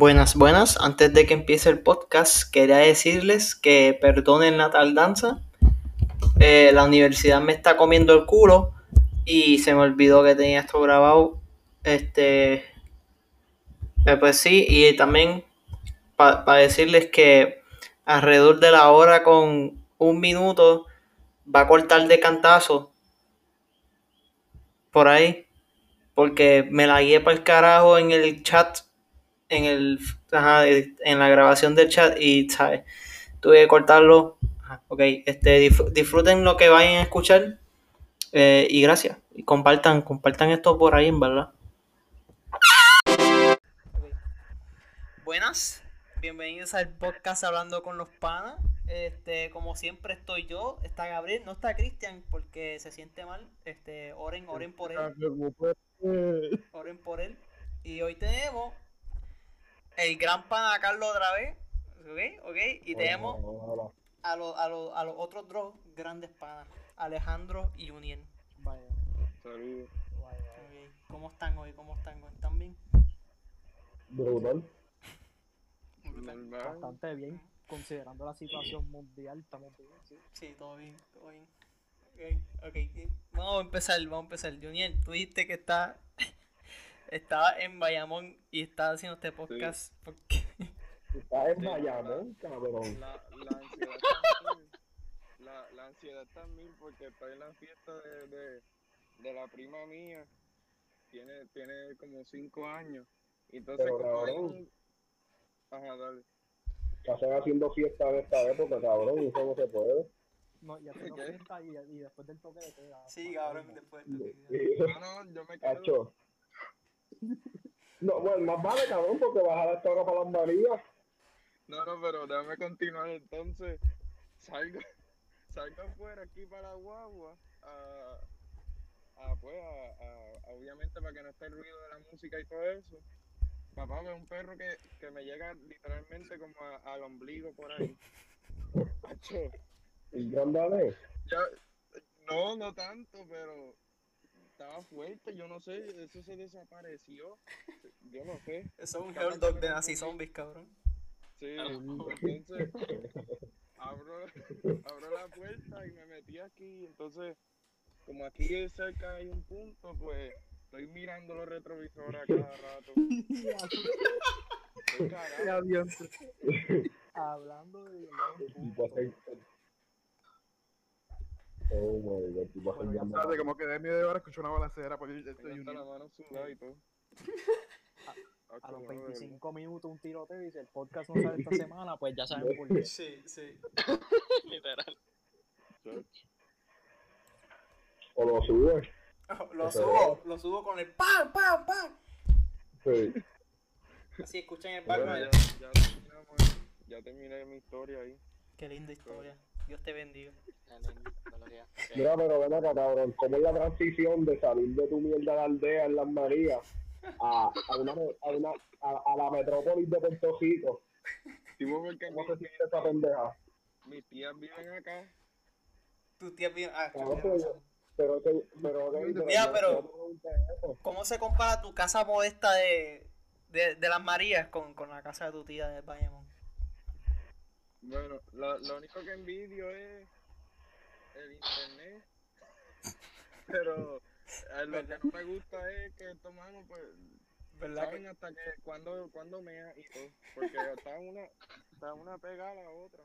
Buenas, buenas. Antes de que empiece el podcast, quería decirles que perdonen la tardanza. Eh, la universidad me está comiendo el culo y se me olvidó que tenía esto grabado. Este, eh, pues sí, y también para decirles que alrededor de la hora con un minuto va a cortar de cantazo por ahí, porque me la guié para el carajo en el chat en el ajá, en la grabación del chat y ¿sabes? tuve que cortarlo. Ajá, ok, este, disfruten lo que vayan a escuchar eh, y gracias. Y compartan, compartan esto por ahí, en verdad. Okay. Buenas, bienvenidos al podcast Hablando con los Panas. Este, como siempre estoy yo, está Gabriel, no está Cristian porque se siente mal. Este, oren, oren por él. Oren por él. Y hoy tenemos el gran pana Carlos otra vez. ¿Ok? ¿Ok? Y tenemos a los a a los otros dos grandes panas, Alejandro y Uniel. Vaya. Saludos. Okay. ¿Cómo están hoy? ¿Cómo están hoy? ¿Están bien? Brutal. Bastante bien, considerando la situación mundial, estamos bien, sí. Sí, todo bien, todo bien. Ok, ok. Vamos a empezar, vamos a empezar. Juniel, tú dijiste que está estaba en Bayamón y estaba haciendo este podcast porque... Estaba en Bayamón, cabrón. La, la, ansiedad está mil. La, la, ansiedad está mil porque estoy en la fiesta de, de, de la prima mía. Tiene, tiene como cinco años. Y entonces, Pero, cabrón. Un... Ajá, dale. Estás haciendo fiesta de esta época, cabrón, y eso no se puede. No, ya tengo fiesta y, y después del toque de queda. Sí, cabrón, después del toque de queda. No, no, yo me quedo... No, bueno, más vale, cabrón, porque vas a dar esta hora para las Marías. No, no, pero déjame continuar entonces. Salgo, salgo afuera aquí para la guagua. A, a pues, a, a, obviamente para que no esté el ruido de la música y todo eso. Papá ve un perro que, que me llega literalmente como al ombligo por ahí. ¿Y grande Ya, no, no tanto, pero estaba fuerte, yo no sé, eso se desapareció. Yo no sé. Eso es un hot dog de nazi zombies, cabrón. Sí, entonces abro, abro la puerta y me metí aquí. Entonces, como aquí cerca hay un punto, pues estoy mirando los retrovisores a cada rato. Hablando de Oh my god, bueno, ya sabes, como que de media hora escuché una balacera, pues yo estoy la mano sudada y todo. A, los 25 minutos un tiroteo y dice el podcast no sale esta semana, pues ya saben por qué. Sí, sí. Literal. O lo sube. lo subo, lo subo con el pam, pam, pam. Sí. Así escuchan el background. Ya, ya, ya terminé mi historia ahí. Qué linda historia. Dios te bendiga. Mira, pero ven acá, cabrón, ¿cómo es la transición de salir de tu mierda de aldea en Las Marías a, a, una, a, una, a, la metrópolis de Puerto Rico? ¿Cómo se siente esa pendeja? Mis tías viven acá. Tus tías viven acá. Claro, pero, pero, pero, pero, Mira, pero, ¿cómo se compara tu casa modesta de, de, de Las Marías con, con la casa de tu tía de Bayamón? Bueno, lo, lo único que envidio es el internet. Pero eh, lo que no me gusta es que estos manos, pues, ¿verdad? saben que... hasta que cuando, cuando mea y todo. Porque está una, está una pegada a la otra.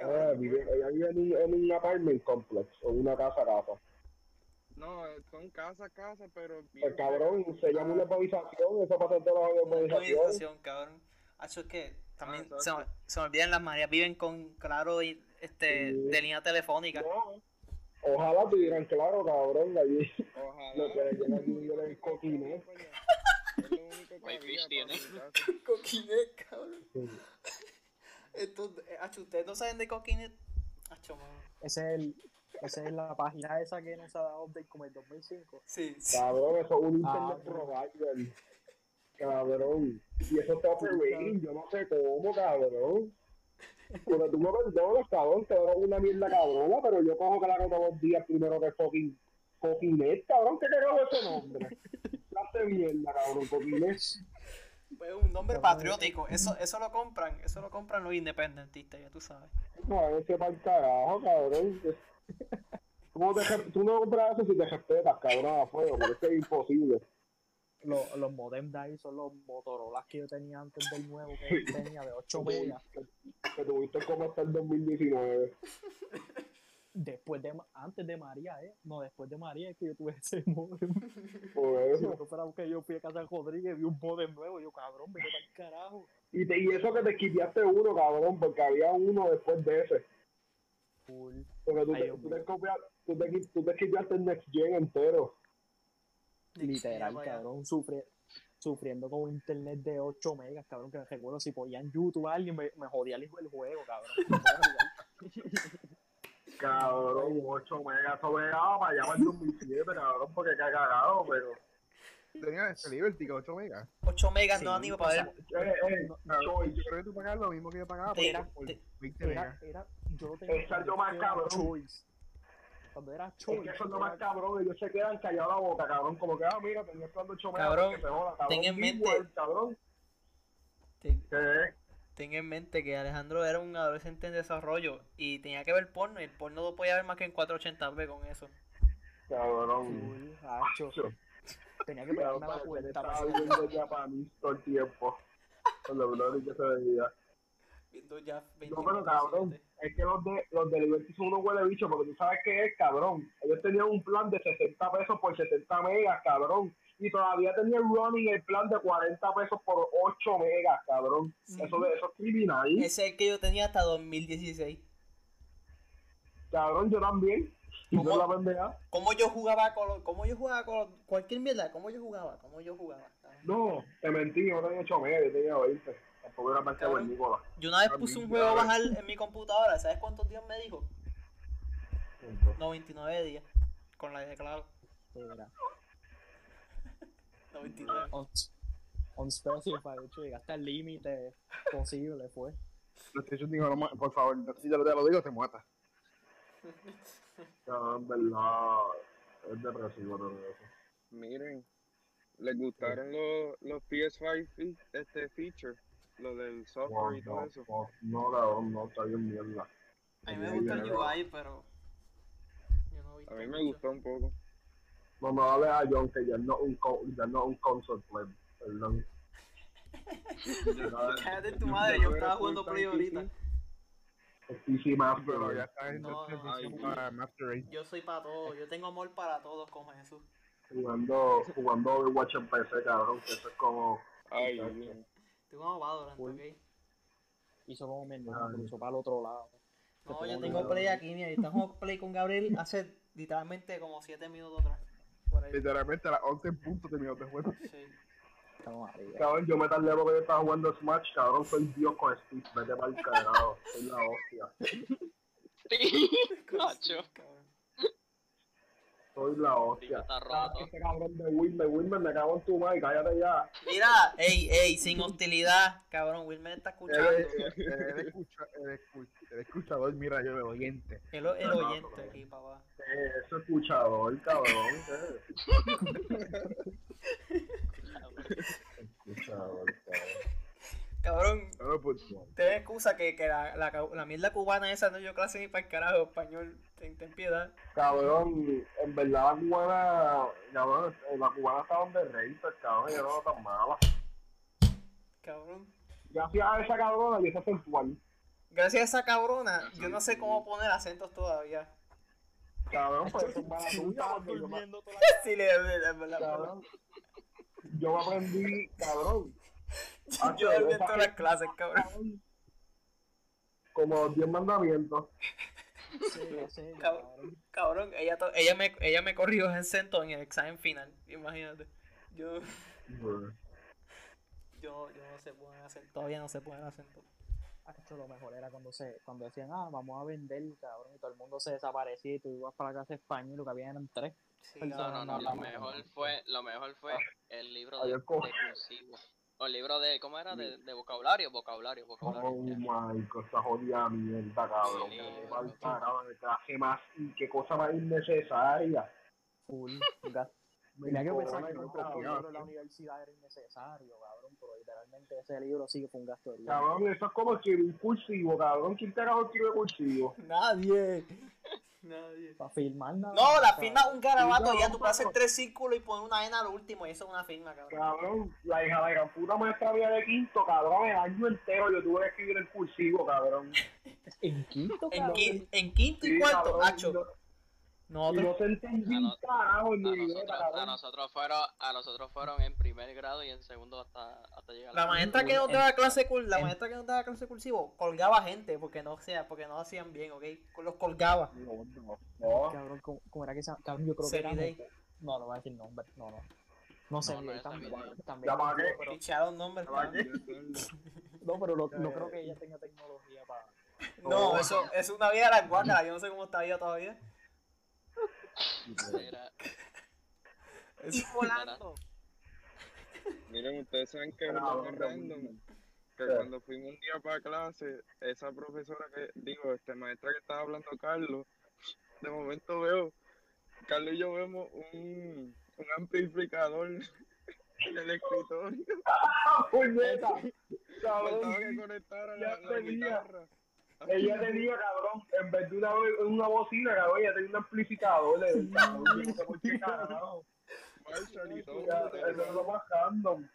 Ah, vive, ella vive en un, en un apartment complex o una casa casa. No, son casa casa, pero. Pues cabrón, se llama una improvisación, eso pasa en todas las improvisación. cabrón. Es que también ah, se, se, me olvidan las marías, viven con claro y este sí. de línea telefónica. No. Ojalá tuvieran claro, cabrón, allí. Ojalá. Lo que le llena el coquinet. Es lo único que había tiene. Coquinet, cabrón. Acho, ¿ustedes no saben de coquinet? Acho. Ese es el, esa es la página esa que nos ha dado update como el 2005. Sí, sí. Cabrón, eso es un internet ah, provider. Cabrón. Y eso está operating, yo no sé cómo, cabrón. Porque tú me perdonas, cabrón, te doy una mierda cabrona, pero yo cojo que la todos los días primero que fucking Coquinet, cabrón, ¿qué carajo es ese nombre? Clase mierda, cabrón, Coquinet. Pues un nombre Cabrón, patriótico. Eso, eso lo compran, eso lo compran los independentistas, ya tú sabes. No, ese para el carajo, cabrón. Tú no, te, tú no compras eso si te respetas, cabrón, a fuego, porque es que es imposible. Los, los modem de ahí son los Motorola que yo tenía antes del nuevo que tenía de 8 megas. Que, que tuviste como hasta el 2019. Después de, antes de María, ¿eh? No, después de María es que yo tuve ese modem. Por Si eso. fuera porque yo fui a casa de Rodríguez y vi un modem nuevo, yo cabrón, para el carajo. Y, te, y eso que te quitaste uno, cabrón, porque había uno después de ese. Full. Porque tú Ay, te, tú te, copias- tú te, tú te el Next Gen entero. Literal, cabrón, sufre, sufriendo con un internet de 8 megas, cabrón, que me recuerdo si ponía en YouTube a alguien me, me jodía el, el juego, cabrón. No. Cabrón, 8 megas, eso daba para allá para el 2007, cabrón, porque qué cagado, pero. Tenía este Liberty que 8 megas. 8 megas Sí, no dan ni o para ver. Eh, eh, No, Cabrón, yo creo que tú pagas lo mismo que yo pagaba por, Te- por te- 20 Era, megas. era, yo tenía cuando más era cabrón. Choice. Cuando era Es Choice. que eso es lo más cabrón, ellos se quedan callados la boca, cabrón, como que, ah, mira, tenía 8 megas, Cabrón, que se joda, cabrón. ten en mente- Igual, cabrón, Ten, que ten en mente que Alejandro era un adolescente en desarrollo y tenía que ver porno y el porno no podía ver más que en 480p con eso. cabrón. Cabrón, Tenía que pegarme a la parece que puerta. para estaba viendo japonés todo el tiempo. Con lo glory que se veía. Viendo ya No, pero cabrón, es que los de, los de Liberty son unos huele bicho, porque tú sabes qué es, cabrón. Ellos tenían un plan de 60 pesos por 70 megas, cabrón. Y todavía tenían running el plan de 40 pesos por 8 megas, cabrón. Eso, de, eso es criminal. Ese es el que yo tenía hasta 2016. Cabrón, yo también. Y ¿Cómo? pendeja. ¿Cómo yo jugaba con los- cómo yo jugaba con los- cualquier mierda? ¿Cómo yo jugaba? ¿Cómo yo jugaba? No, te mentí, yo no tenía 8 megas, yo tenía 20. Tampoco era más que Cabrón. buen Nicolás. Yo una vez puse un juego a bajar en mi computadora, ¿sabes cuántos días me dijo? 99 días. Con la de claro. Era 99. un, un specify, de hecho, llegaste al límite posible, fue. PlayStation dijo, no, ma- por favor, si te lo, te lo digo, te muetas. Cabrón, verdad. Es depresivo todo eso. Miren, ¿les gustaron los, los PS5 fe- este feature? Lo del software y todo No, eso. no, no, no, está bien mierda. A mí me gusta el UI, pero. Yo no A mí me mucho. gustó un poco. No me vale a John que ya no un, co- ya no un console play, perdón. Cállate tu madre, yo estaba jugando Play ahorita. PC Master, Pero ya está en transición para Master Race. Yo soy para todo, yo tengo amor para todos como Jesús. jugando, jugando Overwatch en PC, cabrón, que eso es como... Ay, Estoy como Valorant, Full. ¿ok? Hizo como mi hermano, Ay. cruzó para el otro lado. No, yo con tengo Play aquí, mira, estamos Play con Gabriel hace literalmente como 7 minutos atrás. Por ahí. Literalmente a las 11 en punto terminó de juego. Sí. Estamos arriba. Cabrón, yo me tardé porque yo estaba jugando Smash, cabrón, soy Dios con Steve, vete para el cagado, soy la hostia, Macho, Cabrón. Soy la hostia. está roto. Este cabrón de Wilmer, Wilmer, me cago en tu madre, cállate ya. Mira, ey, ey, sin hostilidad, cabrón, Wilmer está escuchando. Él es- él es escucha- es el escuchador, mira, yo el oyente. El, el oyente aquí, papá. Eh, Ese escuchador, cabrón. Escuchador, cabrón. Cabrón, pues, ten excusa que, que la, la, la mierda cubana esa no yo clase ni para el carajo español. Ten, ten piedad. Cabrón, en verdad la cubana, cabrón, la cubana está donde Racer, cabrón, ella no está tan mala. Cabrón. Gracias a esa cabrona y esa sensual. Gracias a esa cabrona, yo no sé cómo poner acentos todavía. Cabrón, pues eso es me- durmiendo toda la Sí, le, le- le- le- cabrón. Yo me aprendí, cabrón. Yo Hacho, dormí todas las clases, cabrón. Como 10 mandamientos. serie, serie, Cabrón. ella, to- ella, me, ella me corrigió en acento en el examen final. Imagínate. Yo, yo, yo no sé poner acento. Todavía no sé poner acento. Hacho, lo mejor era cuando se, cuando decían, ah, vamos a vender, cabrón, y todo el mundo se desaparecía y tú ibas para la clase de español y lo que había eran tres. Sí, No, No, no, no, lo mejor fue, lo mejor fue el libro de, Ayer de cursivo. O el libro de, ¿cómo era? De, de vocabulario, vocabulario, vocabulario. Oh ya. my god, esa jodida mierda, cabrón. Sí, Que sí. carajo, de clase más y qué cosa más innecesaria. Full. Tenía que pensar que no libro en la universidad era innecesario, cabrón, pero literalmente ese libro sí que fue un gasto de dinero. Cabrón, eso es como escribir un cursivo, cabrón. ¿Quién carajo escribe cursivo? Nadie. Nadie. Para filmar nada. No, la firma un garabato y ya tú puedes hacer tres círculos y poner una N al último y eso es una firma, cabrón. Cabrón, la hija de la gran puta maestra mía de quinto, cabrón, el año entero yo tuve que escribir en cursivo, cabrón. En quinto, En, cabrón. qui- en quinto y Sí, cuarto, cabrón, hacho. Nosotros, no se entendía A un no- carajo en mi A nosotros, a cabrón. nosotros fueron, a nosotros fueron en primer grado y en segundo hasta, hasta llegar a la maestra que nos en- daba clase cur- la en- maestra que nos daba clase cursivo colgaba gente porque no sea, porque no hacían bien, ¿ok? Los colgaba. No, no, no. Cabrón, ¿cómo, cómo era que se? Cabrón, yo creo que era... No, no voy a decir nombre, no, no. No sé, No, no también, también. Ya pagué. pero, Picharon nombres, no, pero no, no creo que ella tenga tecnología para... No, eso es una vida de las guácaras, yo no sé cómo está ella todavía. Era- Es- volando. Miren, ustedes saben que es random. Sí. cuando fuimos un día para clase, esa profesora que, digo, este maestra que estaba hablando Carlos, de momento veo, Carlos y yo vemos un, un amplificador en el escritorio. ¡Ah, puñeta! Faltaba que conectara la, la guitarra. Ella tenía, cabrón, en vez de una, una bocina, cabrón, ella tenía un amplificador. cabrón, qué carajo. Marshall y todo. Eso es lo más random.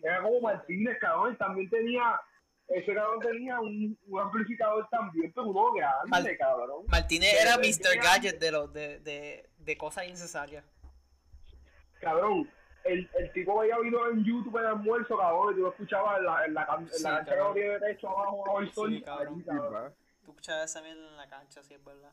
Era como Martínez, cabrón, también tenía, ese cabrón tenía un, un amplificador también, pero uno grande, Mal- cabrón. Martínez era Mr. Gadget de los de, de, de cosas innecesarias. Cabrón, el, el tipo veía video en YouTube en el almuerzo, cabrón, y tú lo escuchabas en la, en la, can- en Sí, la cancha que cabrón. no tiene techo abajo, abajo el sol. Sí, cabrón. ahí, cabrón. Tú escuchabas esa mierda en la cancha, sí es verdad.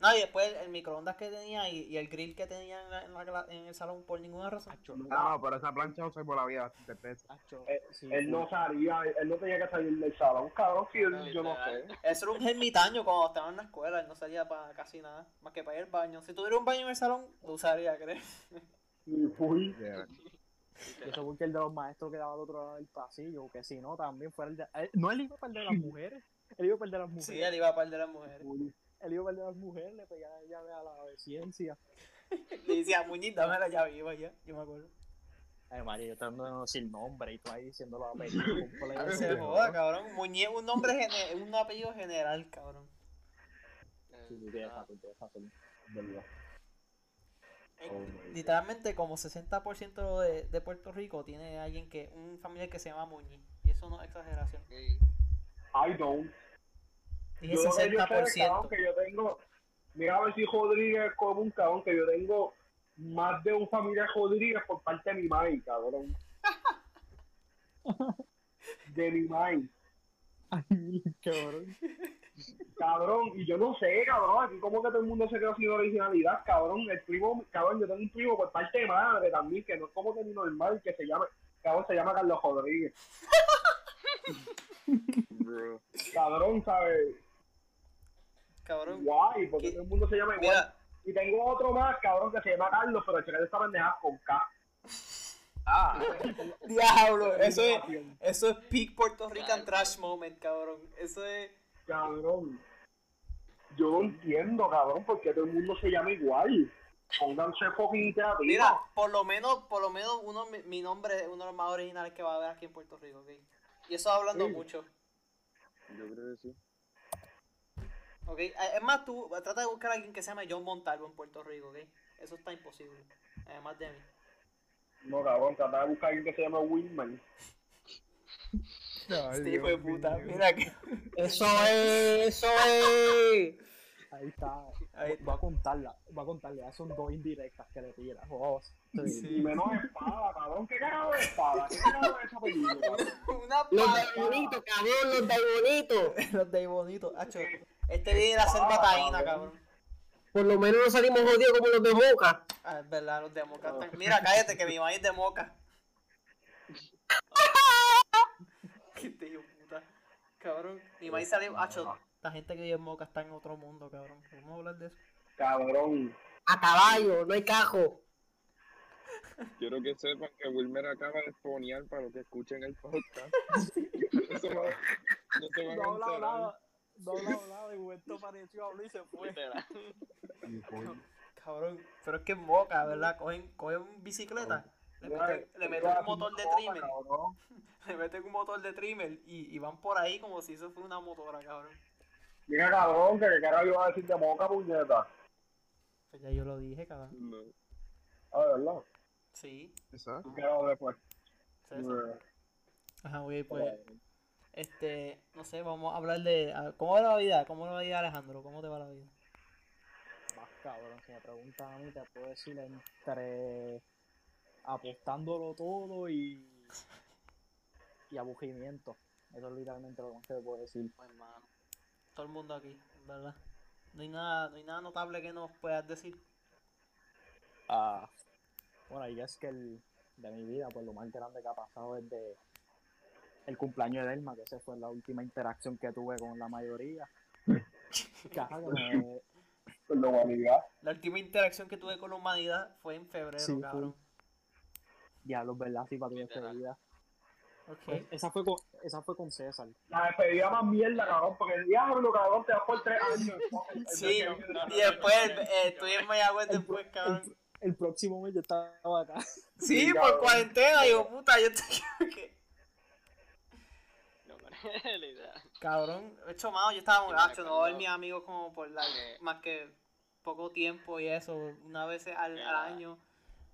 No, y después el, el microondas que tenía y, y el grill que tenía en, la- en, en el salón por ninguna razón. Acho, No, pero esa plancha no se por la vida bastante pesa. acho, Eh, sí, Él no salía, él, no tenía que salir del salón, cabrón, él- yo no sé. Eso era un ermitaño cuando estaba en la escuela, él no salía para casi nada, más que para ir al baño. Si tuviera un baño en el salón, lo usaría, ¿crees? Y fui, Yeah. Y Eso porque el de los maestros quedaba al otro lado del pasillo, que si no, también fuera el de... eh, No, él iba para el de las mujeres. Él iba para el de las mujeres. Sí, él iba a par de las mujeres. Él iba para el de las mujeres, le pegaba llave a la de ciencia. Le decía, Muñiz, dame la llave, iba ya, yo me acuerdo. Ay, María, yo tratando de no decir nombre y tú ahí diciendo los apellidos No completos. se joda, cabrón. Muñiz es un nombre, un apellido general, cabrón. Sí, sí, tienes razón. Verdad. Oh Literalmente como 60% de, de Puerto Rico tiene alguien que, un familiar que se llama Muñiz. Y eso no es exageración. I don't. Yo sé, 60%. cabrón, que yo tengo, mira a ver si Rodríguez es como un cabrón, que yo tengo más de un familiar Rodríguez por parte de mi madre, cabrón. De mi madre. Ay, cabrón. Cabrón, y yo no sé, cabrón, aquí como que todo el mundo se quedó sin originalidad, cabrón. El primo, cabrón, yo tengo un primo por parte de madre también, que no es como que ni normal, que se llama, cabrón, se llama Carlos Rodríguez. Cabrón, ¿sabes? Cabrón. Guay, porque ¿Qué? todo el mundo se llama igual. Mira, Y tengo otro más, cabrón, que se llama Carlos, pero el cheque está pendejada con K. Ah, diablo, eso es, eso es peak Puerto Rican trash moment, cabrón. Eso es... Cabrón. Yo no entiendo, cabrón, porque todo el mundo se llama igual. Pónganse fucking creativos. Mira, por lo menos, por lo menos uno, mi, mi nombre es uno de los más originales que va a haber aquí en Puerto Rico, ¿ok? Y eso hablando Sí. mucho, Yo creo que sí. ¿ok? Eh, Es más, tú trata de buscar a alguien que se llame John Montalvo en Puerto Rico, ¿ok? Eso está imposible, además de mí. No, cabrón, trata de buscar a alguien que se llama Winman. Este hijo de puta, mira que... Eso es, eso es. Ahí está. Ahí Va a contarla, va a contarle. Ya son dos indirectas que le tira. Oh, sí. Sí. Y menos espada, cabrón. ¿Qué carajo de espada? ¿Qué carajo de esa película? Una Los de bonito, cabrón, los de bonito. Los de bonito, hacho. Este viene de la selva taína, cabrón. Por lo menos no salimos jodidos como los de Moca. Ah, es verdad, los de Moca están... Mira, cállate, que mi maíz de Moca. Qué tío puta. Cabrón, mi maíz salió... Hacho, la gente que vive en Moca está en otro mundo, cabrón. Vamos a hablar de eso. Cabrón. A caballo, no hay cajo. Quiero que sepan que Wilmer acaba de exponear para los que escuchen el podcast. no se va, no se van No a hablaba. No hablaba nada. De momento apareció, habló y se fue. Cabrón, pero es que en Boca, ¿verdad? Cogen, cogen bicicleta, le meten, le meten un motor de trimmer, le meten un motor de trimmer y, y van por ahí como si eso fuera una motora, cabrón. Mira, cabrón, que qué carajo iba a decir de moca, puñeta. Pues ya yo lo dije, cabrón. No. A ver, ¿verdad? Sí, Exacto. ¿Qué hago después? Ajá, güey, pues, este, no sé, vamos a hablar de, a- ¿cómo va la vida? ¿Cómo va la vida, Alejandro? ¿Cómo te va la vida? Más cabrón, si me preguntan a mí, te puedo decir entre apostándolo todo y, y aburrimiento. Eso es literalmente lo más que te puedo decir. Pues, mano. Todo el mundo aquí, ¿verdad? No hay nada, no hay nada notable que nos puedas decir. Ah, bueno, y es que el, de mi vida, pues lo más grande que ha pasado es de el cumpleaños de Delma, que esa fue la última interacción que tuve con la mayoría. Caja, que me- Con la humanidad. La última interacción que tuve con la humanidad fue en febrero, Sí, cabrón. Diablos, ¿verdad? Sí, para tu despedida. Ok. Pues, esa, fue con, esa fue con César. La despedida más mierda, cabrón, porque el diablo, cabrón, te vas por tres años. Sí, y después eh, estoy en Mayagüez después, cabrón. El próximo mes yo estaba acá. Sí, Sí, por cabrón. cuarentena, digo, puta, yo estoy aquí. No. Cabrón, hecho mano, yo estaba muy gacho, no mis amigos como por la, Que- más que poco tiempo y eso, una vez al, Que año.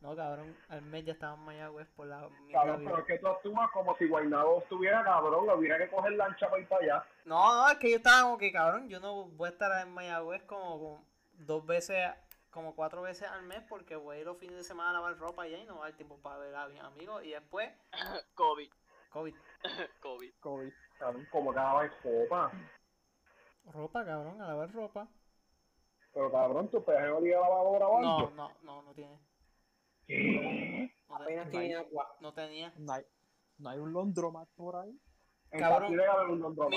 No, cabrón, al mes ya estaba en Mayagüez por la Cabrón, pero es que tú actúas como si Guaynabo estuviera cabrón, hubiera que coger lancha para ir para allá. No, no, es que yo estaba como que, cabrón, yo no voy a estar en Mayagüez como, como dos veces, como cuatro veces al mes porque voy a ir los fines de semana a lavar ropa allá y no va a haber tiempo para ver a mis amigos y después, COVID. COVID. COVID. COVID. Cabrón, como cada vez copa. Ropa, cabrón, a lavar ropa. Pero cabrón, tu peje no liga lavadora o No, algo. no, no, no tiene. ¿Qué? No, Apenas tiene agua. no tenía. No hay, no hay un laundromat por ahí. Cabrón, Mi,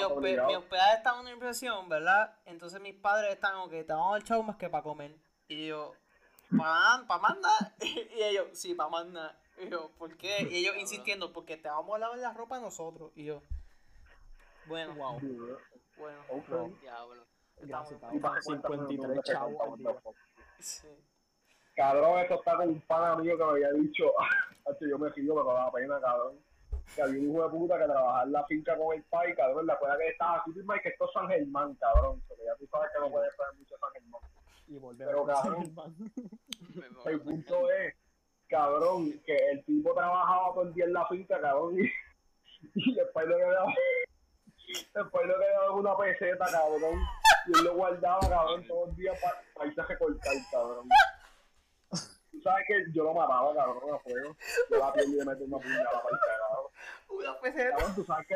hospe- mi hospedaje estaba en una impresión, ¿verdad? Entonces mis padres estaban como que te vamos a dar chavo más que para comer. Y yo, ¿para pa mandar? Y ellos, sí, para mandar. Y yo, ¿por qué? Y ellos insistiendo, porque te vamos a lavar la ropa nosotros. Y yo, bueno, Wow. bueno. Ok. Diablo. Gracias, estamos- Y para cabrón. que cuenten 53 dónde te chavos. Sí. Cabrón, esto está con un pana mío que me había dicho, yo me río, pero da pena, cabrón. Que había un hijo de puta que trabajaba en la finca con el pai, cabrón, la cueva que estaba así, y que esto es San Germán, cabrón. Porque ya tú sabes que no puedes traer mucho San Germán. Y volver Pero, a cabrón. Me El punto es, cabrón, que el tipo trabajaba todo el día en la finca, cabrón, y, y después lo que daba, después lo que daba una peseta, cabrón, y él lo guardaba, cabrón, todo el día para irse a recortar, cabrón. Tú sabes que yo lo mataba, cabrón, a fuego. Yo la piel y le metí una puñalada para el cagado. Una peseta. Cabrón, tú sabes que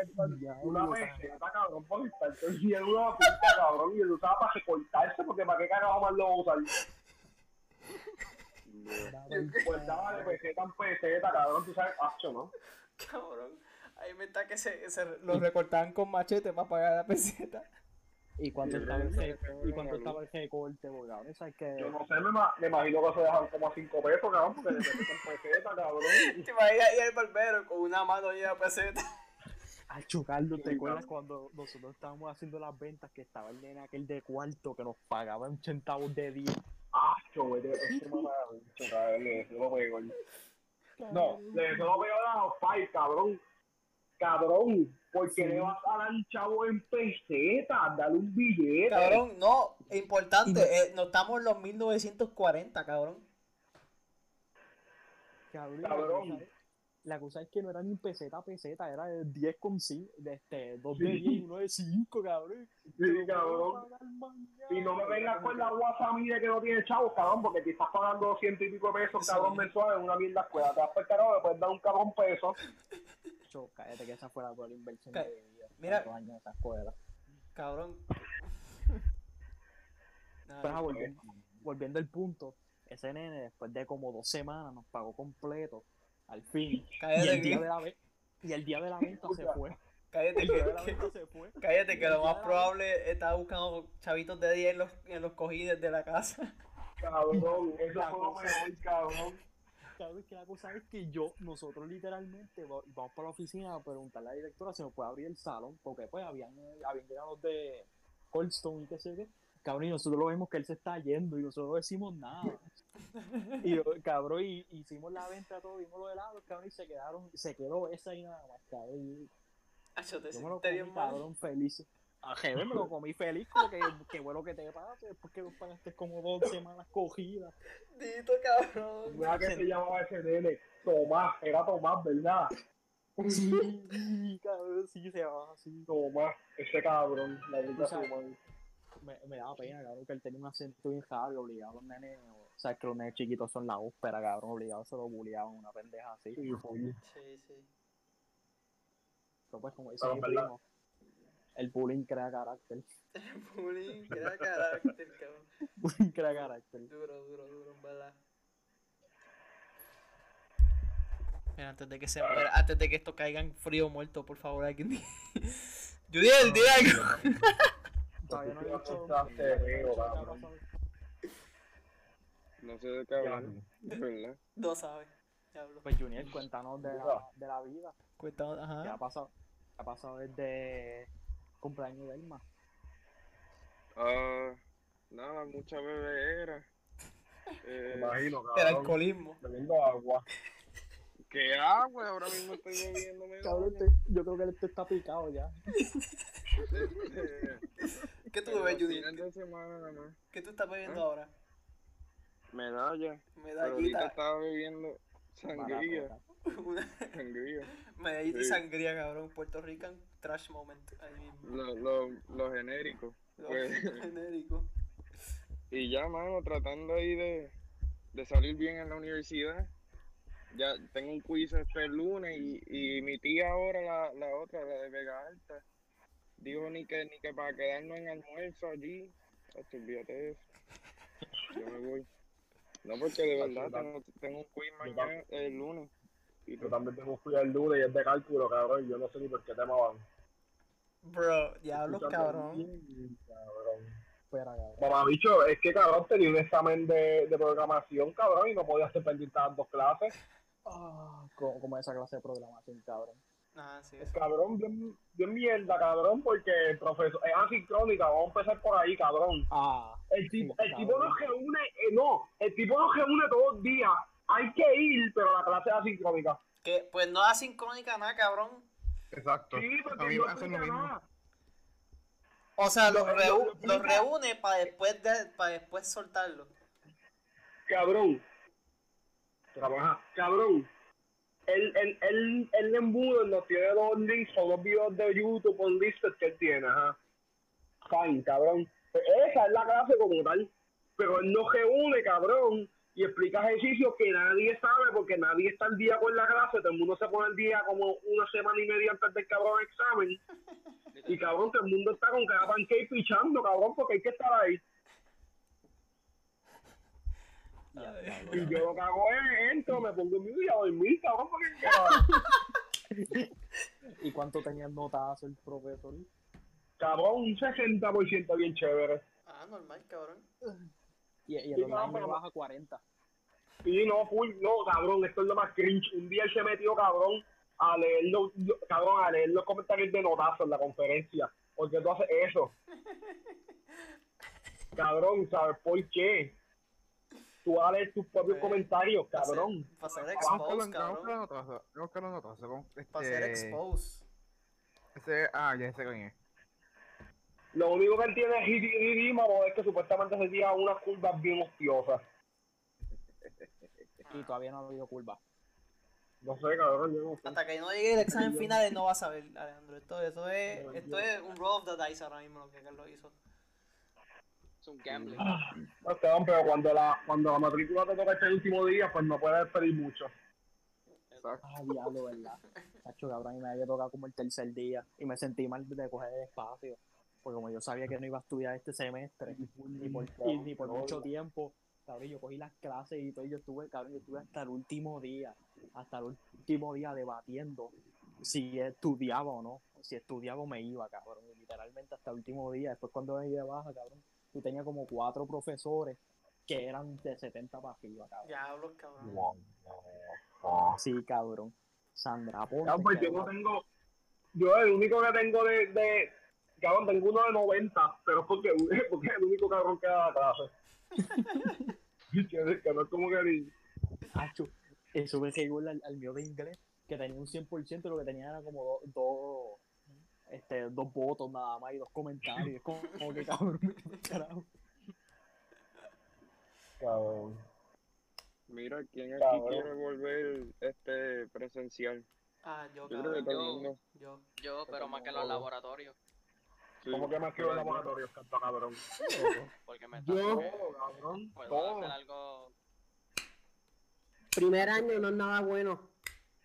una lo peseta, cabrón, por estar todo el día en una cabrón, y él usaba para recortarse, porque para qué carajo más lo usar. Pues daba de peseta en peseta, cabrón, tú sabes, hacho, ¿no? Cabrón. Ahí me está que se, se lo recortaban con machete para pagar la peseta. ¿Y cuánto Sí, estaba el sí, ¿Y cuánto estaba el recorte, pues, cabrón? ¿Sabes que Yo no sé, me, ma- me imagino que se dejan como a 5 pesos, cabrón, porque de peseta en peseta, cabrón. Te imaginas ir al barbero con una mano llena de peseta. Al chocarlo, ¿te Sí, acuerdas cuando nosotros estábamos haciendo las ventas que estaba el nene aquel de cuarto que nos de día? Hacho, güey, de ese mamá, bicho, cabrón, le deseo lo peor. No, le deseo lo peor a los pais, cabrón. Cabrón, ¿por qué le vas a dar un chavo en peseta? Dale un billete. Cabrón, no, importante, eh, no estamos en los 1940, cabrón. Cabrón, Cabrón. La, cosa es, la cosa es que no era ni peseta a peseta, era de 10 con 5, de este, 2 de 10 y 1 de 5, cabrón. Sí, cabrón. Y no me vengas con la WhatsApp de que no tiene chavos, cabrón, porque te estás pagando 200 y pico pesos, cabrón, mensuales en una mierda escuela. Te vas carajo, le puedes dar un cabrón peso. Cho, cállate que esa fuera por la inversión Ca- de mi vida. mira. años en esa escuela. Cabrón. Pero ajá, volviendo, volviendo al punto, ese nene después de como dos semanas nos pagó completo, al fin. Y Cállate el día que, de la, y el día de la venta se fue. cállate que, venta se fue. cállate que lo más probable estaba buscando chavitos de 10 en los, en los cojines de la casa. Cabrón, eso fue lo mejor, cabrón. Sabes que la cosa es que yo, nosotros literalmente va- vamos para la oficina a preguntarle a la directora si nos puede abrir el salón, porque pues habían, eh, habían llegado los de Coldstone y qué sé qué, Cabrón, y nosotros lo vemos que él se está yendo y nosotros no decimos nada. Y yo, cabrón, y hicimos la venta todo, vimos los helados, cabrón, y se quedaron, se quedó esa y nada más, cabrón. Y te yo me lo sientes comí, bien mal. cabrón, feliz. A Jefe me lo comí feliz, como que qué bueno que te pase, después que nos pagaste como dos semanas cogidas. Dito, cabrón. Mira que se llamaba ese nene. Tomás, era Tomás, ¿verdad? Sí, cabrón, sí, se va así. Tomás, ese cabrón, la verdad madre. Me, me daba pena, cabrón, que él tenía un acento bien y obligado a los nenes, o sea, que los nenes chiquitos son la ópera, cabrón, obligados se lo bulleaban, una pendeja así. Sí. Sí, sí. Pero pues, como dice mi primo, el bullying crea carácter. Bullying, crea carácter, cabrón. bullying crea carácter. Duro, duro, duro, en verdad. Mira, antes de que se muera, antes de que esto caiga en frío muerto, por favor, alguien diga. Judiel, di algo. Todavía no todavía no he qué sé de qué hablar, ¿verdad? No sabes. Diablo. Pues Junior, cuéntanos de la, de la vida. Cuéntanos, ¿Qué ajá. ha pasado? ¿Qué ha pasado desde cumpleaños de Elma? Ah, nada, mucha bebera. Me Eh, imagino, El cabrón. alcoholismo. Bebiendo agua. ¿Qué agua? Ahora mismo estoy bebiéndome Cabrón, este- yo creo que este está picado ya. ¿Qué tú bebes, más. ¿Qué tú estás bebiendo ¿Ah? ahora? Medalla. Pero ahorita Medallita. estaba bebiendo sangría. Una Sangría. medallita y sangría, cabrón. Puerto Rican trash moment. Ahí mismo. Lo, lo, lo genérico. Lo Pues, genérico. y ya, mano, tratando ahí de, de salir bien en la universidad. Ya tengo un quiz este lunes y, y mi tía ahora, la, la otra, la de Vega Alta, dijo ni que ni que para quedarnos en almuerzo allí. Olvídate de eso. Yo me voy. No, porque de verdad tengo, tengo un quiz mañana, el lunes. Y Yo también tengo que cuidar el lunes y es de cálculo, cabrón. Yo no sé ni por qué tema van. Bro, diablos, Escuchando cabrón. bien, cabrón. Espera, cabrón. Mamá, bicho, es que cabrón tenía un examen de, de programación, cabrón, y no podía a las dos clases. Ah, como, como esa clase de programación, cabrón. Ah, sí, Es cabrón, bien, bien mierda, cabrón, porque el profesor es asincrónica, vamos a empezar por ahí, cabrón. Ah, El tipo, Sí, el tipo nos reúne, eh, no, el tipo nos reúne todos los días. Hay que ir, pero la clase es asincrónica. Que, pues no da sincrónica nada, cabrón. Exacto. Sí, porque A mí no lo mismo. nada. O sea, los, Lo- reu- lo- los reúne para después, de, para después soltarlo. Cabrón. Trabaja. Cabrón. El, el, el, el embudo nos tiene dos links, son dos videos de YouTube con listas que él tiene, ajá. Fine, cabrón. Esa es la clase como tal. Pero él nos reúne, cabrón, y explica ejercicios que nadie sabe porque nadie está al día con la clase. Todo el mundo se pone al día como una semana y media antes del cabrón examen. Y cabrón, todo el mundo está con cada pancake pichando, cabrón, porque hay que estar ahí. Y yo lo que hago es entro, me pongo en mi vida a dormir, cabrón, porque ¿Y cuánto tenía el notazo el profesor? cabrón, un 60% bien chévere. Ah, normal, cabrón. Y, y el Sí, online no, me baja 40. Y no, full, no, cabrón, esto es lo más cringe. Un día él se metió, cabrón, a leer los, lo- cabrón, a leer los comentarios de notazo en la conferencia. Porque tú haces eso. Cabrón, ¿sabes por qué? Tú vas a leer tus propios Eh, comentarios, cabrón. Para ser Vamos con expose, los- vamos cabrón. Para ser este, expose. ese- ah, ya sé quién es. Lo único que él tiene es ridículo es que supuestamente se tira unas curvas bien hostiosas. Y todavía no ha habido curva. No sé, cabrón, yo no sé. Hasta que no llegue el examen final, él no va a saber, Alejandro. Esto, esto, es, esto es un roll of the dice ahora mismo lo que Carlos hizo. Es un gambling. No, cabrón, pero cuando la, cuando la matrícula te toca este último día, pues no puedes pedir mucho. Exacto. Ah, diablo, ¿verdad? Tacho, cabrón, y me había tocado como el tercer día. Y me sentí mal de coger el espacio. Porque como yo sabía que no iba a estudiar este semestre, ni por, y ni por mucho tiempo, cabrón, yo cogí las clases y todo, y yo estuve, cabrón, yo estuve hasta el último día, hasta el último día debatiendo si estudiaba o no. Si estudiaba o me iba, cabrón. y literalmente hasta el último día. Después cuando me iba de baja, cabrón, yo tenía como cuatro profesores que eran de 70 para arriba, cabrón. Diablos, cabrón. Sí, cabrón. Sandra Ponte. Cabrón, pues yo no tengo. Yo el único que tengo de, de cabrón, tengo uno de 90, pero es porque, porque es el único cabrón que da la clase. Y que, que no es como que ni- Acho, eso me igual al, al mío de inglés, que tenía un 100%, lo que tenía era como do- dos este, dos votos nada más y dos comentarios. Es como, como que cabrón, carajo. cabrón. Mira, ¿quién aquí Cabrón. quiere volver este presencial? Ah, yo, Yo creo que cabrón. todo el mundo. Yo. Yo, pero más que en los laboratorios. Sí, ¿Cómo que más que los pero- laboratorios, canto cabrón? Porque me Yo- toca- Todo, cabrón. puedo Todo. hacer algo. Primer año no es nada bueno.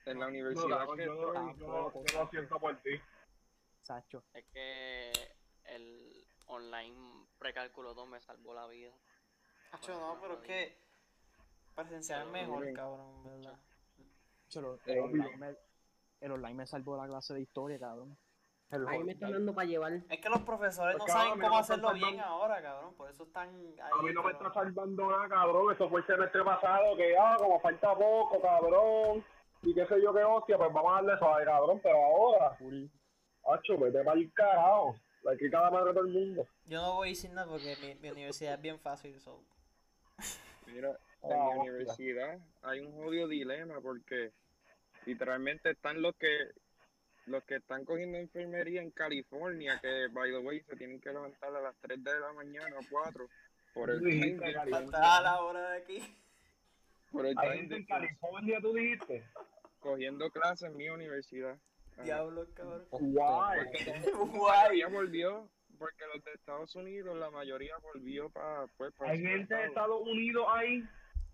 En la No, universidad cabrón, que yo, yo, yo, yo lo siento por ti. Sacho. Es que el online precálculo 2 me salvó la vida. Hacho, no, pero es que presencial es mejor, cabrón. Yo Eh, el, online me, el online me salvó la clase de historia, cabrón. Ahí me están dando para llevar. Es que los profesores no cabrón, saben cómo hacerlo bien ahora, cabrón. Por eso están ahí. A mí no me está salvando nada, cabrón. Eso fue el semestre pasado, que ah, como falta poco, cabrón. Y qué sé yo qué hostia, pues vamos a darle suave, cabrón. Pero ahora, hacho, vete para el carajo. La que cada madre todo el mundo. Yo no voy a decir nada porque mi, mi universidad es bien fácil. So. Mira, Ah, en mi universidad hay un jodido dilema porque literalmente están los que los que están cogiendo enfermería en California, que by the way se tienen que levantar a las 3 de la mañana o 4 por el Tú time a la hora de aquí. por el Hay gente en California, tú dijiste. cogiendo clases en mi universidad. Diablo, cabrón. Guay. Guay. mayoría volvió, porque los de Estados Unidos, la mayoría volvió para pues, pa Hay gente de estado. Estados Unidos ahí.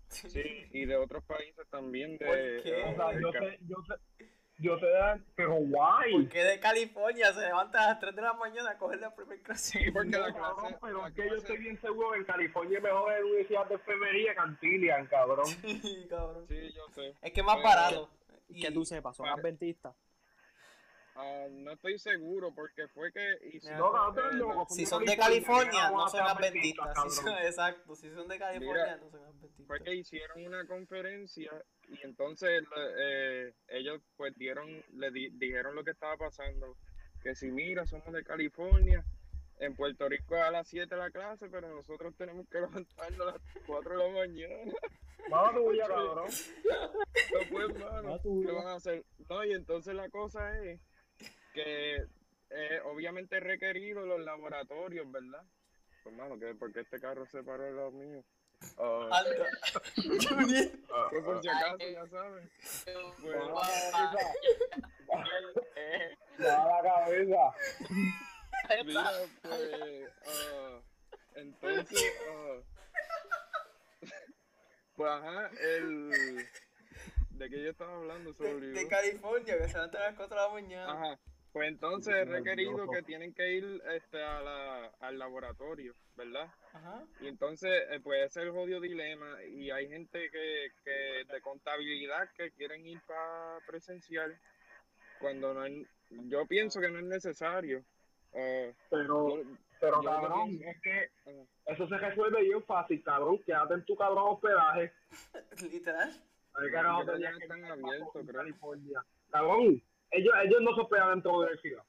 Sí, y de otros países también. De, ¿Por qué? O sea, yo sé, yo sé, yo sé, de- pero guay. Porque de California se levanta a las 3 de la mañana a coger la primera clase. Sí, porque la No, cabrón, pero la es que yo estoy bien seguro que en California es mejor en la Universidad de Enfermería que Antilian, cabrón. Sí, cabrón. Sí, yo sé. Es que es más Pero- barato. Que tú sepas, son adventistas. Ah, no estoy seguro porque fue que hicieron, No, eh, loco. Si son de California, no son adventistas. Si son- exacto, si son de California, no son fue adventistas. que hicieron una conferencia y entonces eh, ellos pues dieron, le di- dijeron lo que estaba pasando, que si mira, somos de California, en Puerto Rico es a las 7 la clase, pero nosotros tenemos que levantarnos a las 4 de la mañana. Mala tuya, cabrón. No pues, mano, tú, ¿qué van a hacer? No, y entonces la cosa es que eh, obviamente requerido los laboratorios, ¿verdad? Pues, mano, que porque este carro se paró al lado mío. Ah, Alto. Junior. pues, por si acaso, ya saben. Pues, Eh, Da la cabeza. mira, pues, ah, entonces, ah, pues, ajá, el... ¿De qué yo estaba hablando? Me De, California, que se levantan a las 4 de la mañana. Ajá. Pues entonces es requerido que tienen que ir este, a la, al laboratorio, ¿verdad? Ajá. Y entonces, eh, pues ese es el jodido dilema. Y hay gente que, que de contabilidad que quieren ir para presencial cuando no es- yo pienso que no es necesario. Eh, Pero, yo- pero yo cabrón, es que eso se resuelve bien fácil, cabrón. Quédate en tu cabrón hospedaje. Literal. Ay, tenías ya que están abiertos, creo. California. Cabrón, ellos, ellos no se hospedan dentro de la universidad.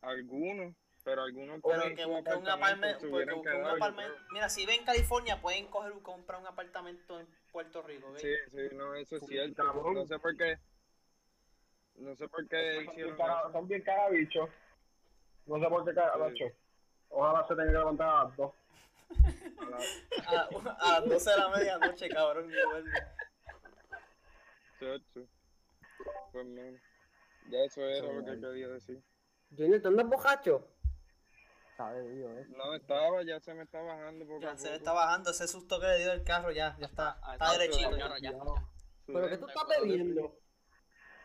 algunos, pero algunos Pero que busquen un apartamento, Porque hubieran busquen un apartamento. Mira, si ven California, pueden coger comprar un apartamento en Puerto Rico. Sí, sí, no, eso es cierto. cabrón. No sé por qué. No sé por qué hicieron. Son bien cagabichos. No sé por qué cagabichos. Ojalá se tenga que levantar a las dos. A la- A, a las 12 de la medianoche, cabrón. Chacho. Pues no. Ya eso era lo que quería decir. Junior, ¿tú andas bojacho? Está bebido, ¿eh? No, estaba, ya se me está bajando poco Ya poco. se le está bajando ese susto que le dio el carro, ya, ya está. Ah, Está está derechito. Ya. ya. ¿Pero qué tú estás bebiendo?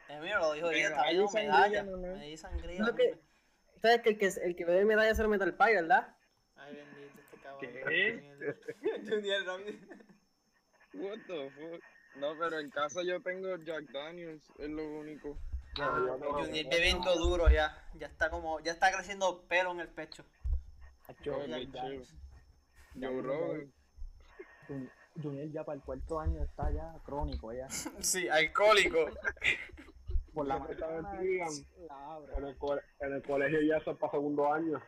Eh, mira, lo dijo bien, Medalla está sangría, medalla. Medalla y sangría. Lo que- Sabes que el que, el que bebe medalla se lo mete al pay, ¿verdad? Ay, bendito este cabrón. ¿Qué? Junior, rápido. What the fuck? No, pero en casa yo tengo Jack Daniels, es lo único. Junior bebiendo duro ya. Ya está como, ya está creciendo pelo en el pecho. Ya- chido. ya Joe Junior- Rogan. Jun- Junior ya para el cuarto año está ya crónico ya. Sí, alcohólico. Por la mañana. En el, en el colegio ya es para segundo año.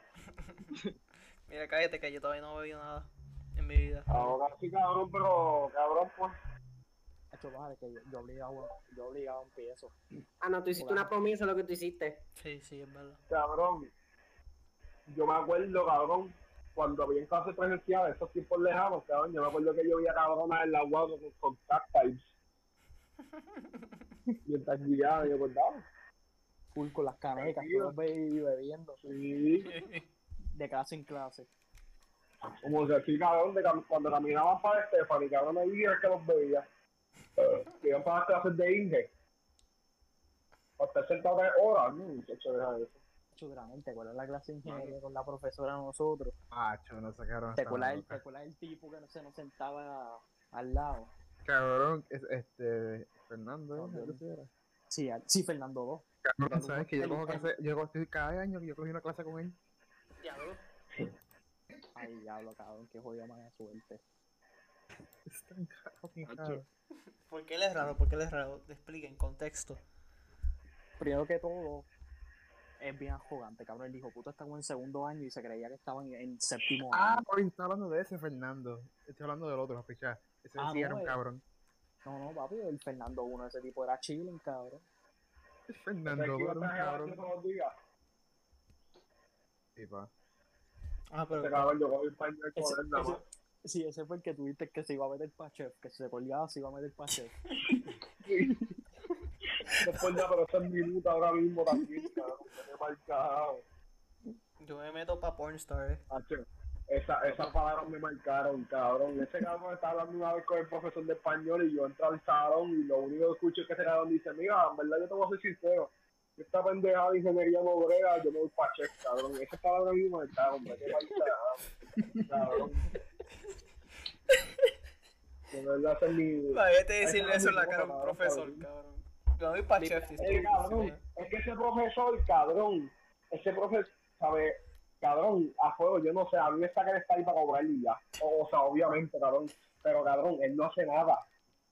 Mira, cállate que yo todavía no he bebido nada en mi vida. Ahora sí, cabrón, pero cabrón, pues. Hecho, vale, que yo, yo obligado, yo obligado empiezo. Ah, no, tú hiciste una promesa lo que tú hiciste. Sí, sí, es verdad. cabrón, yo me acuerdo, cabrón, cuando había en clases presenciales, esos tiempos lejanos, cabrón, yo me acuerdo que yo veía cabronas en la guagua con, con tag types. Mientras guiaban, yo acordaba. Full con las canecas, Tranquilo. todos be- bebiendo, Sí, de clase en clase. como que así, cabrón, de cam- cuando caminaban para Stephanie, cabrón, ahí es que los veía. Que iban para las clases de Inge. Sentado tres horas, no, muchacho, deja eso. ¿Te acuerdas la clase de ingeniería con la profesora nosotros? Nos sacaron ¿Te acuerdas, el, ¿Te loca. acuerdas el tipo que no se nos sentaba al lado? Cabrón, es, este, Fernando, ¿eh? Sí, sí, Fernando 2. Cabrón, sabes que yo cojo clase, yo cojo- estoy cada año que yo cogí una clase con él. Diablo. Ay, diablo, cabrón, qué jodida mala suerte. Es tan caro, caro. ¿Por qué él es raro? ¿Por qué él es raro? Expliquen, contexto. Primero que todo, es bien arrogante, cabrón. El hijo puta está como en segundo año y se creía que estaban en, en séptimo Ah, año. hoy está hablando de ese Fernando. Estoy hablando del otro, pichá. Ese Ah, sí era no, un eh. cabrón. No, no, papi, el Fernando 1, ese tipo era chilling, cabrón. Fernando, sea, que iba era a un traer a cabrón. Sí, pa. Ah, pero. cabrón, yo Ese, ese- más. sí, ese fue el que tuviste que se iba a meter pa' chef, que se colgaba, se iba a meter pa' chef. Después ya, pero ese es mi luta ahora mismo también, cabrón. Me he marcado. Yo me meto pa' Pornstar, eh. Hacho, Esa, esas palabras me marcaron, cabrón. Ese cabrón está hablando una vez con el profesor de español y yo entro al salón y lo único que escucho es que ese cabrón dice, mira, en verdad yo te voy a ser sincero. Esta pendejada de ingeniería no brega, yo me voy pa' chef, cabrón. Esas palabras me marcaron, me quedé marcado, cabrón. De verdad, ese es mi... A decirle Esa eso en la cara a un profesor, cabrón. Cabrón. Yo me voy pa' chef si Eh, cabrón, es que ese profesor, cabrón, ese profesor, ¿sabes? Cabrón, a fuego, yo no sé, a mí me está que está ahí para cobrar y ya. O, o sea, obviamente, cabrón. Pero, cabrón, él no hace nada.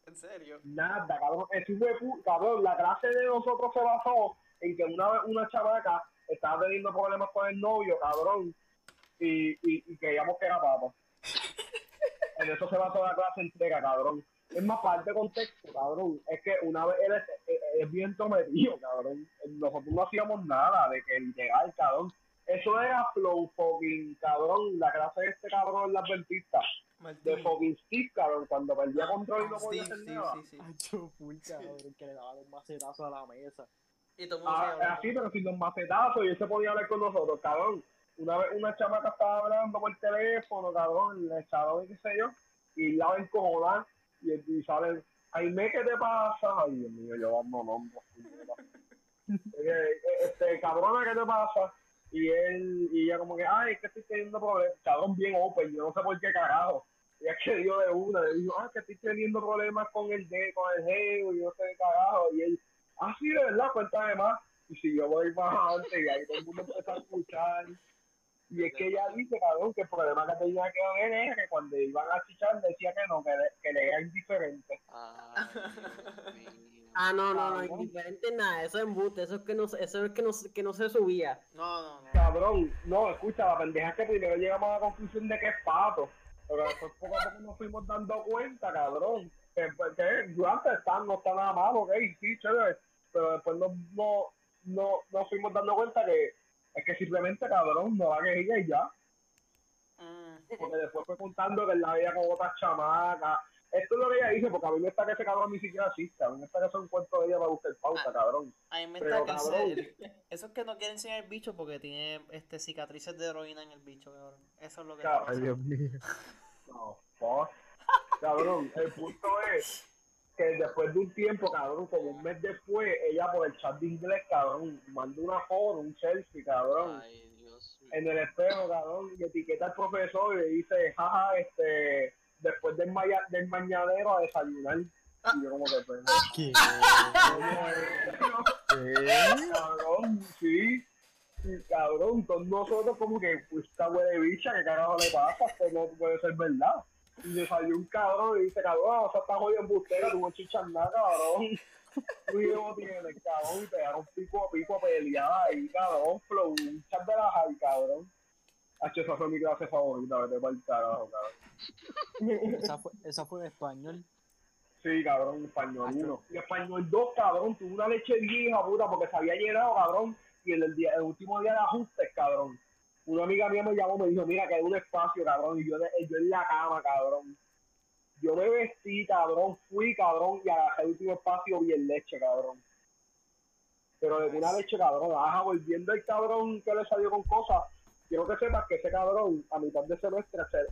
En serio. Nada, cabrón. Ese cabrón, la clase de nosotros se basó en que una vez una chamaca estaba teniendo problemas con el novio, cabrón. Y, y, y creíamos que era papa. En eso se basó la clase entera, cabrón. Es más parte de contexto, cabrón. Es que una vez él es, es- es bien cabrón. Nosotros no hacíamos nada de que literal, cabrón. Eso era flow fucking, cabrón. La clase de este cabrón en la adventista. De Martín. fucking Steve, cabrón. Cuando perdía control y no podía hacer nada. sí, sí. Hacho, full, cabrón, que le daba los macetazos a la mesa. Y todo el mundo Ah, así, pero sin los macetazos, y él se podía hablar con nosotros, cabrón. Una vez una chamaca estaba hablando por teléfono, cabrón, el salón y qué sé yo, y la ven encojonar, y, y salen, Jaime, ¿qué te pasa? Ay, Dios mío, yo dando nombres. este, cabrona, ¿qué te pasa? Y él, y ella como que, ay, es que estoy teniendo problemas, cabrón, bien open, yo no sé por qué carajo. Y es que dio de una, le dijo, ah, que estoy teniendo problemas con el de, con el geo, y yo no sé qué carajo, y él, ah, sí, de verdad, cuéntame más. Y si yo voy más adelante, y ahí todo el mundo empezó a escuchar. Y es que ella dice, cabrón, que el problema que tenía que ver era que cuando iban a chichar decía que no, que le, que le era indiferente. Ay, mío. Ah, no, no, no, indiferente nada, eso es embuste, eso es que no, se- eso es que no, se- que no se subía. No, no, no. Cabrón, no, escucha, la pendeja es que primero llegamos a la conclusión de que es pato. Pero después poco a poco nos fuimos dando cuenta, cabrón. Que, pues, que durante está, no está nada malo, ok, sí, chévere. Pero después no, no, no, nos fuimos dando cuenta que es que simplemente, cabrón, no la quería y ya. Mm, Porque después fue contando que él la veía con otras chamacas. Esto es lo que ella dice, porque a mí me está que ese cabrón ni siquiera existe. A mí me está que es un cuento de ella para buscar pauta, Ah. cabrón. a mí me Pero, está que cabrón. el- Eso es que no quiere enseñar el bicho porque tiene este cicatrices de heroína en el bicho, cabrón. Eso es lo que Cabrón. Dios mío. No, fuck. Cabrón, el punto es que después de un tiempo, cabrón, como un mes después, ella por el chat de inglés, cabrón, mandó una foto, un selfie, cabrón, Ay, Dios mío. en el espejo, cabrón, y etiqueta al profesor y le dice, jaja, este, después del, maya- del mañanero a desayunar. Y yo como que, pues, ¿Qué? cabrón, sí. Y, cabrón, todos nosotros como que, pues, esta huele bicha, ¿qué carajo le pasa? Esto no puede ser verdad. Y le salió un cabrón y dice, cabrón, o sea, estás jodido embustera, tú no chichas nada, cabrón. Tú y yo viene, cabrón, y pegaron pico a pico a pelear ahí, cabrón, flow, un chat de la high, cabrón. Hacho, esa fue mi clase favorita, vete para el carajo, cabrón. Esa fue, esa fue de español. Sí, cabrón, español Hacho. 1. Y español 2, cabrón, tuve una leche vieja, puta, porque se había llenado, cabrón, y en el, día, el último día de ajustes, cabrón. Una amiga mía me llamó, me dijo, mira, que hay un espacio, cabrón, y yo, de- yo en la cama, cabrón. Yo me vestí, cabrón, fui, cabrón, y agarré el último espacio bien leche, cabrón. Pero de una leche, cabrón, ajá, volviendo el cabrón que le salió con cosas, quiero que sepas que ese cabrón, a mitad de semestre, se, el,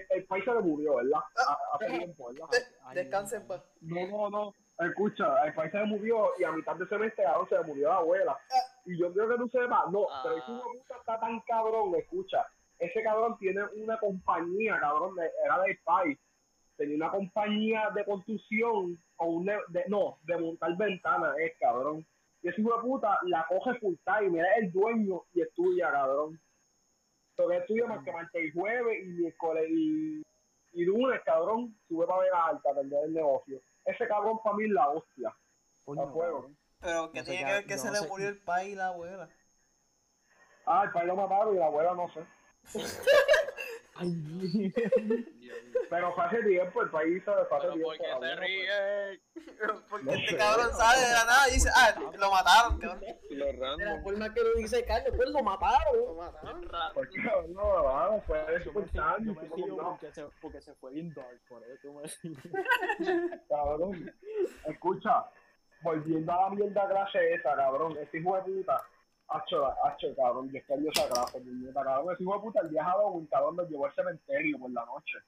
el- el país se le murió, ¿verdad? A- Hace tiempo, ¿verdad? Ay, Descansa en ay, paz. No, no, no. Escucha, el país se le murió y a mitad de semestre cabrón, se le murió la abuela. Y yo quiero que tú sepas, no, pero ese hijo de puta está tan cabrón, escucha. Ese cabrón tiene una compañía, cabrón, de- era del país. Tenía una compañía de construcción o un de, de- no, de montar ventanas, es cabrón. Y ese hijo de puta la coge full time, era el dueño y estudia, cabrón. Porque estudia más que martes y jueves y miércoles y, y lunes, cabrón, sube para ver alta, vender el negocio. Ese cabrón para mí es la hostia. coño, a fuego. cabrón. Pero que No sé tiene que ver que se no le sé- murió el país y la abuela. Ah, el país lo mataron y la abuela no sé. Ay, Pero fue hace tiempo, el país se fue hace Pero tiempo. ¿por qué la se abuela, ríe? Porque No este sé. cabrón sale de la nada y dice, ah, lo mataron, cabrón. Los De la random. forma que lo dice Carlos, pues lo mataron. Lo mataron. pues, ¿Por qué cabrón, no, vamos, fue de yo me super río- time, yo me tipo, río no, porque se, porque se fue bien dark, por eso me cabrón. Escucha, volviendo a la mierda clase esa, cabrón, ese hijo de puta. Hacho, hacho, cabrón, yo extraño esa clase, puñeta, cabrón, ese hijo de puta, el día Halloween, cabrón, nos llevó al cementerio por la noche.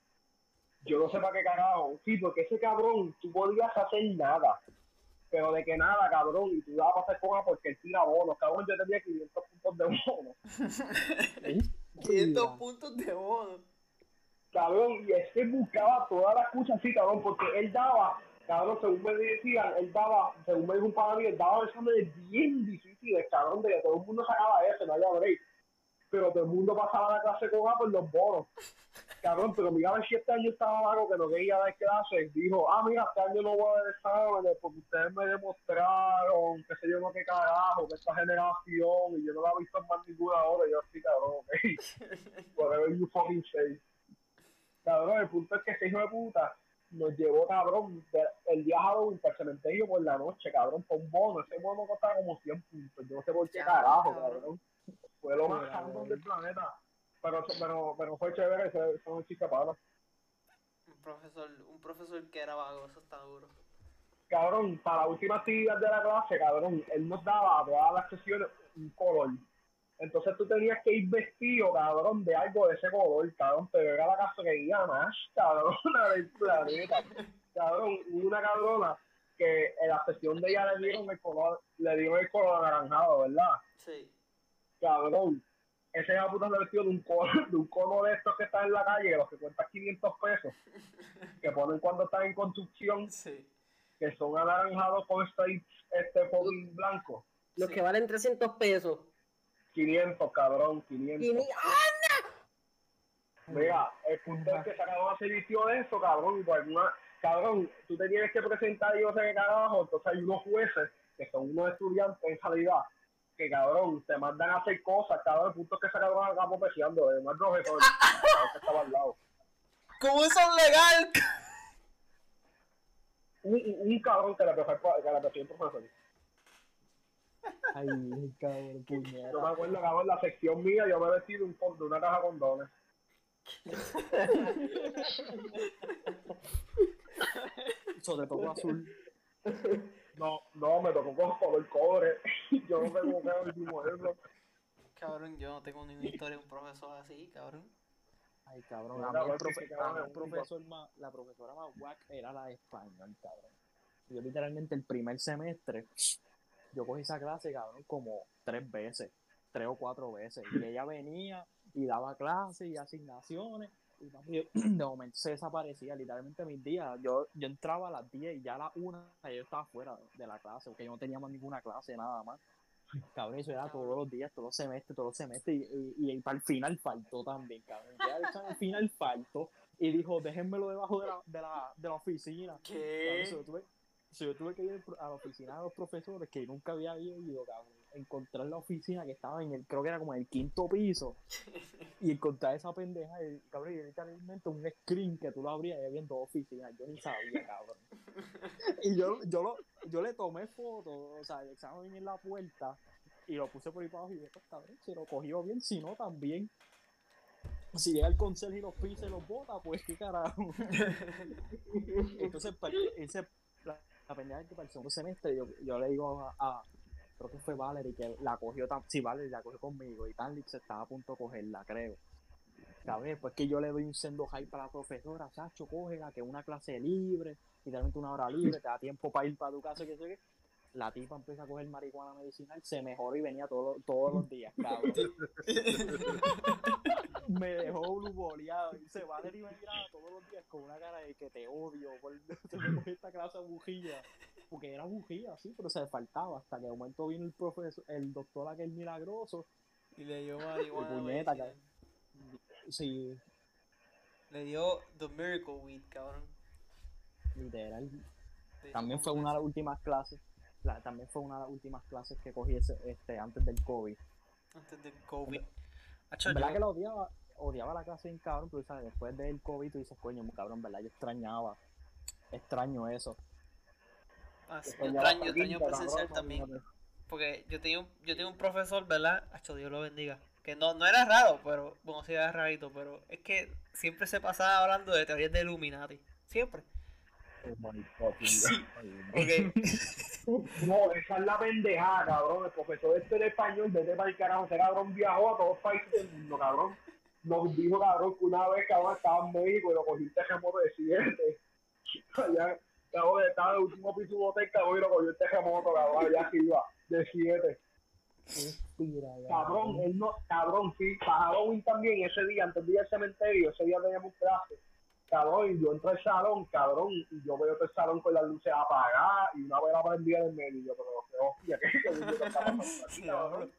Yo no sé para qué carajo. Sí, porque ese cabrón, tú podías hacer nada. Pero de que nada, cabrón, y tú ibas a pasar con porque él tira bonos, cabrón, yo tenía 500 puntos de bonos. 500 puntos de bono. cabrón, y ese buscaba todas las cosas así, cabrón, porque él daba, cabrón, según me decían, él daba, según me dijo un padre mío, él daba exámenes bien difíciles, cabrón, de que todo el mundo sacaba eso, no había break. Pero todo el mundo pasaba la clase con A por los bonos. Cabrón, pero mira a ver si este año estaba vago que no quería dar clases. Dijo, ah, mira, este año no voy a dar exámenes porque ustedes me demostraron, que sé yo no qué carajo, que esta generación, y yo no la he visto en más ninguna hora, yo así, cabrón, ok. Whatever you fucking say. Cabrón, el punto es que ese hijo de puta nos llevó, cabrón, el día Halloween para el cementerio por la noche, cabrón, con un bono. Ese bono costaba como 100 puntos. Yo no sé por qué carajo, cabrón. cabrón. Fue lo más cabrón. del planeta. Pero, pero, pero fue chévere, fue un chica para. Un profesor, un profesor que era vago, eso está duro. Cabrón, para la última actividad de la clase, cabrón, él nos daba a todas las sesiones un color. Entonces tú tenías que ir vestido, cabrón, de algo de ese color, cabrón, pero era la casualidad más cabrona del planeta. Cabrón, una cabrona que en la sesión de ella le dieron el color, le dieron el color anaranjado, ¿verdad? Sí. Cabrón, ese era puta se vestido de un cono, de un cono de estos que están en la calle, que los que cuestan 500 pesos, que ponen cuando están en construcción, Sí. que son anaranjados con este fucking blanco. Los Sí. que valen 300 pesos. 500, cabrón, 500. Y ni, ¡Ah! Mira, el punto es que esa cabrona se vistió de eso, cabrón, y por alguna, cabrón, tú te tienes que presentar y yo sé qué carajo, entonces hay unos jueces, que son unos estudiantes en realidad, que cabrón, te mandan a hacer cosas, cabrón, el punto es que esa cabrona acabó peleando, además profesor, cabrón, que estaba al lado. ¿Cómo eso es legal? Un, un, un cabrón que le pegó al profesor. Ay, cabrón, puñeta. Yo me acuerdo, cabrón, en la sección mía, yo me vestí de, un, con- de una caja de condones. Sobre todo azul. No, no, me tocó con color cobre. yo no sé cómo quedó el mismo eso. Cabrón, yo no tengo ninguna historia de un profesor así, cabrón. Ay, cabrón. No, A mí cabrón, el profe- sí, cabrón, a mí el es único. profesor más, la profesora más guac era la de español, cabrón. Yo literalmente el primer semestre, yo cogí esa clase, cabrón, como tres veces, tres o cuatro veces. Y ella venía y daba clases y asignaciones. Y papi, de momento se desaparecía, literalmente mis días. Yo, yo entraba a las 10 y ya a las 1 yo estaba fuera de la clase, porque yo no tenía más ninguna clase, nada más. Cabrón, eso era todos los días, todos los semestres, todos los semestres. Y, y, y para el final faltó también, cabrón. Ya examen final faltó. Y dijo, déjenmelo debajo de la, de la, de la oficina. ¿Qué? So, yo tuve que ir a la oficina de los profesores que nunca había ido, cabrón. Encontrar la oficina que estaba en el, creo que era como en el quinto piso. Y encontrar esa pendeja, cabrón, y literalmente un screen que tú lo abrías y había dos oficinas. Yo ni sabía, cabrón. Y yo, yo, lo, yo le tomé fotos, o sea, el examen en la puerta y lo puse por ahí para abajo y dije, pues cabrón, si lo cogió bien, si no, también. Si llega el consejo y los pisa y los bota, pues qué carajo. Entonces, pues, ese, la, pendeja es que para el segundo semestre yo, yo le digo a, a- creo que fue Valerie que la cogió tan, sí, Valerie la cogió conmigo y Tanlix estaba a punto de cogerla, creo. Cabrón, después que yo le doy un sendo high para la profesora, Sacho, cógela, que una clase libre, literalmente una hora libre, te da tiempo para ir para tu casa, que sé qué. La tipa empieza a coger marihuana medicinal, se mejoró y venía todo- todos los días, cabrón. me dejó boleado. Y se va a y me miraba todos los días con una cara de que te odio por esta clase de bujía. Porque era bujía, sí, pero se faltaba. Hasta que de momento vino el profesor, el doctor aquel milagroso. Y le dio marihuana. puñeta, medicinal. Sí, Le dio The Miracle Weed, cabrón. literal. Le También fue una de las últimas clases. la- también fue una de las últimas clases que cogí ese- este, antes del COVID. Antes del COVID. Acho, verdad yo- que lo odiaba, odiaba la clase bien cabrón, pero ¿sabes? después del COVID tú dices, coño, cabrón, ¿verdad? Yo extrañaba, extraño eso. Ah, sí, yo extraño, extraño presencial también. Porque yo tenía un, yo tenía un profesor, ¿verdad? Acho, Dios lo bendiga. Que no, no era raro, pero, bueno, sí era rarito, pero es que siempre se pasaba hablando de teorías de Illuminati. Siempre. Oh my Sí. God. Ok. No, esa es la pendejada, cabrón. El profesor este de español, vete para el carajo. Ese cabrón viajó a todos los países del mundo, cabrón. Nos dijo, cabrón, que una vez, cabrón, estaba en México y lo cogió un terremoto de 7. Allá, cabrón, estaba en el último piso de un hotel, cabrón, y lo cogió el terremoto, cabrón, allá arriba, de 7. Cabrón, él no, cabrón, sí, para Halloween también, ese día, antes de ir al cementerio, ese día teníamos clase. Cabrón, y yo entro al salón, cabrón, y yo veo el salón con las luces apagadas y una vela prendida en el medio. Y yo, pero qué hostia, ¿qué, qué, qué, qué aquí, cabrón?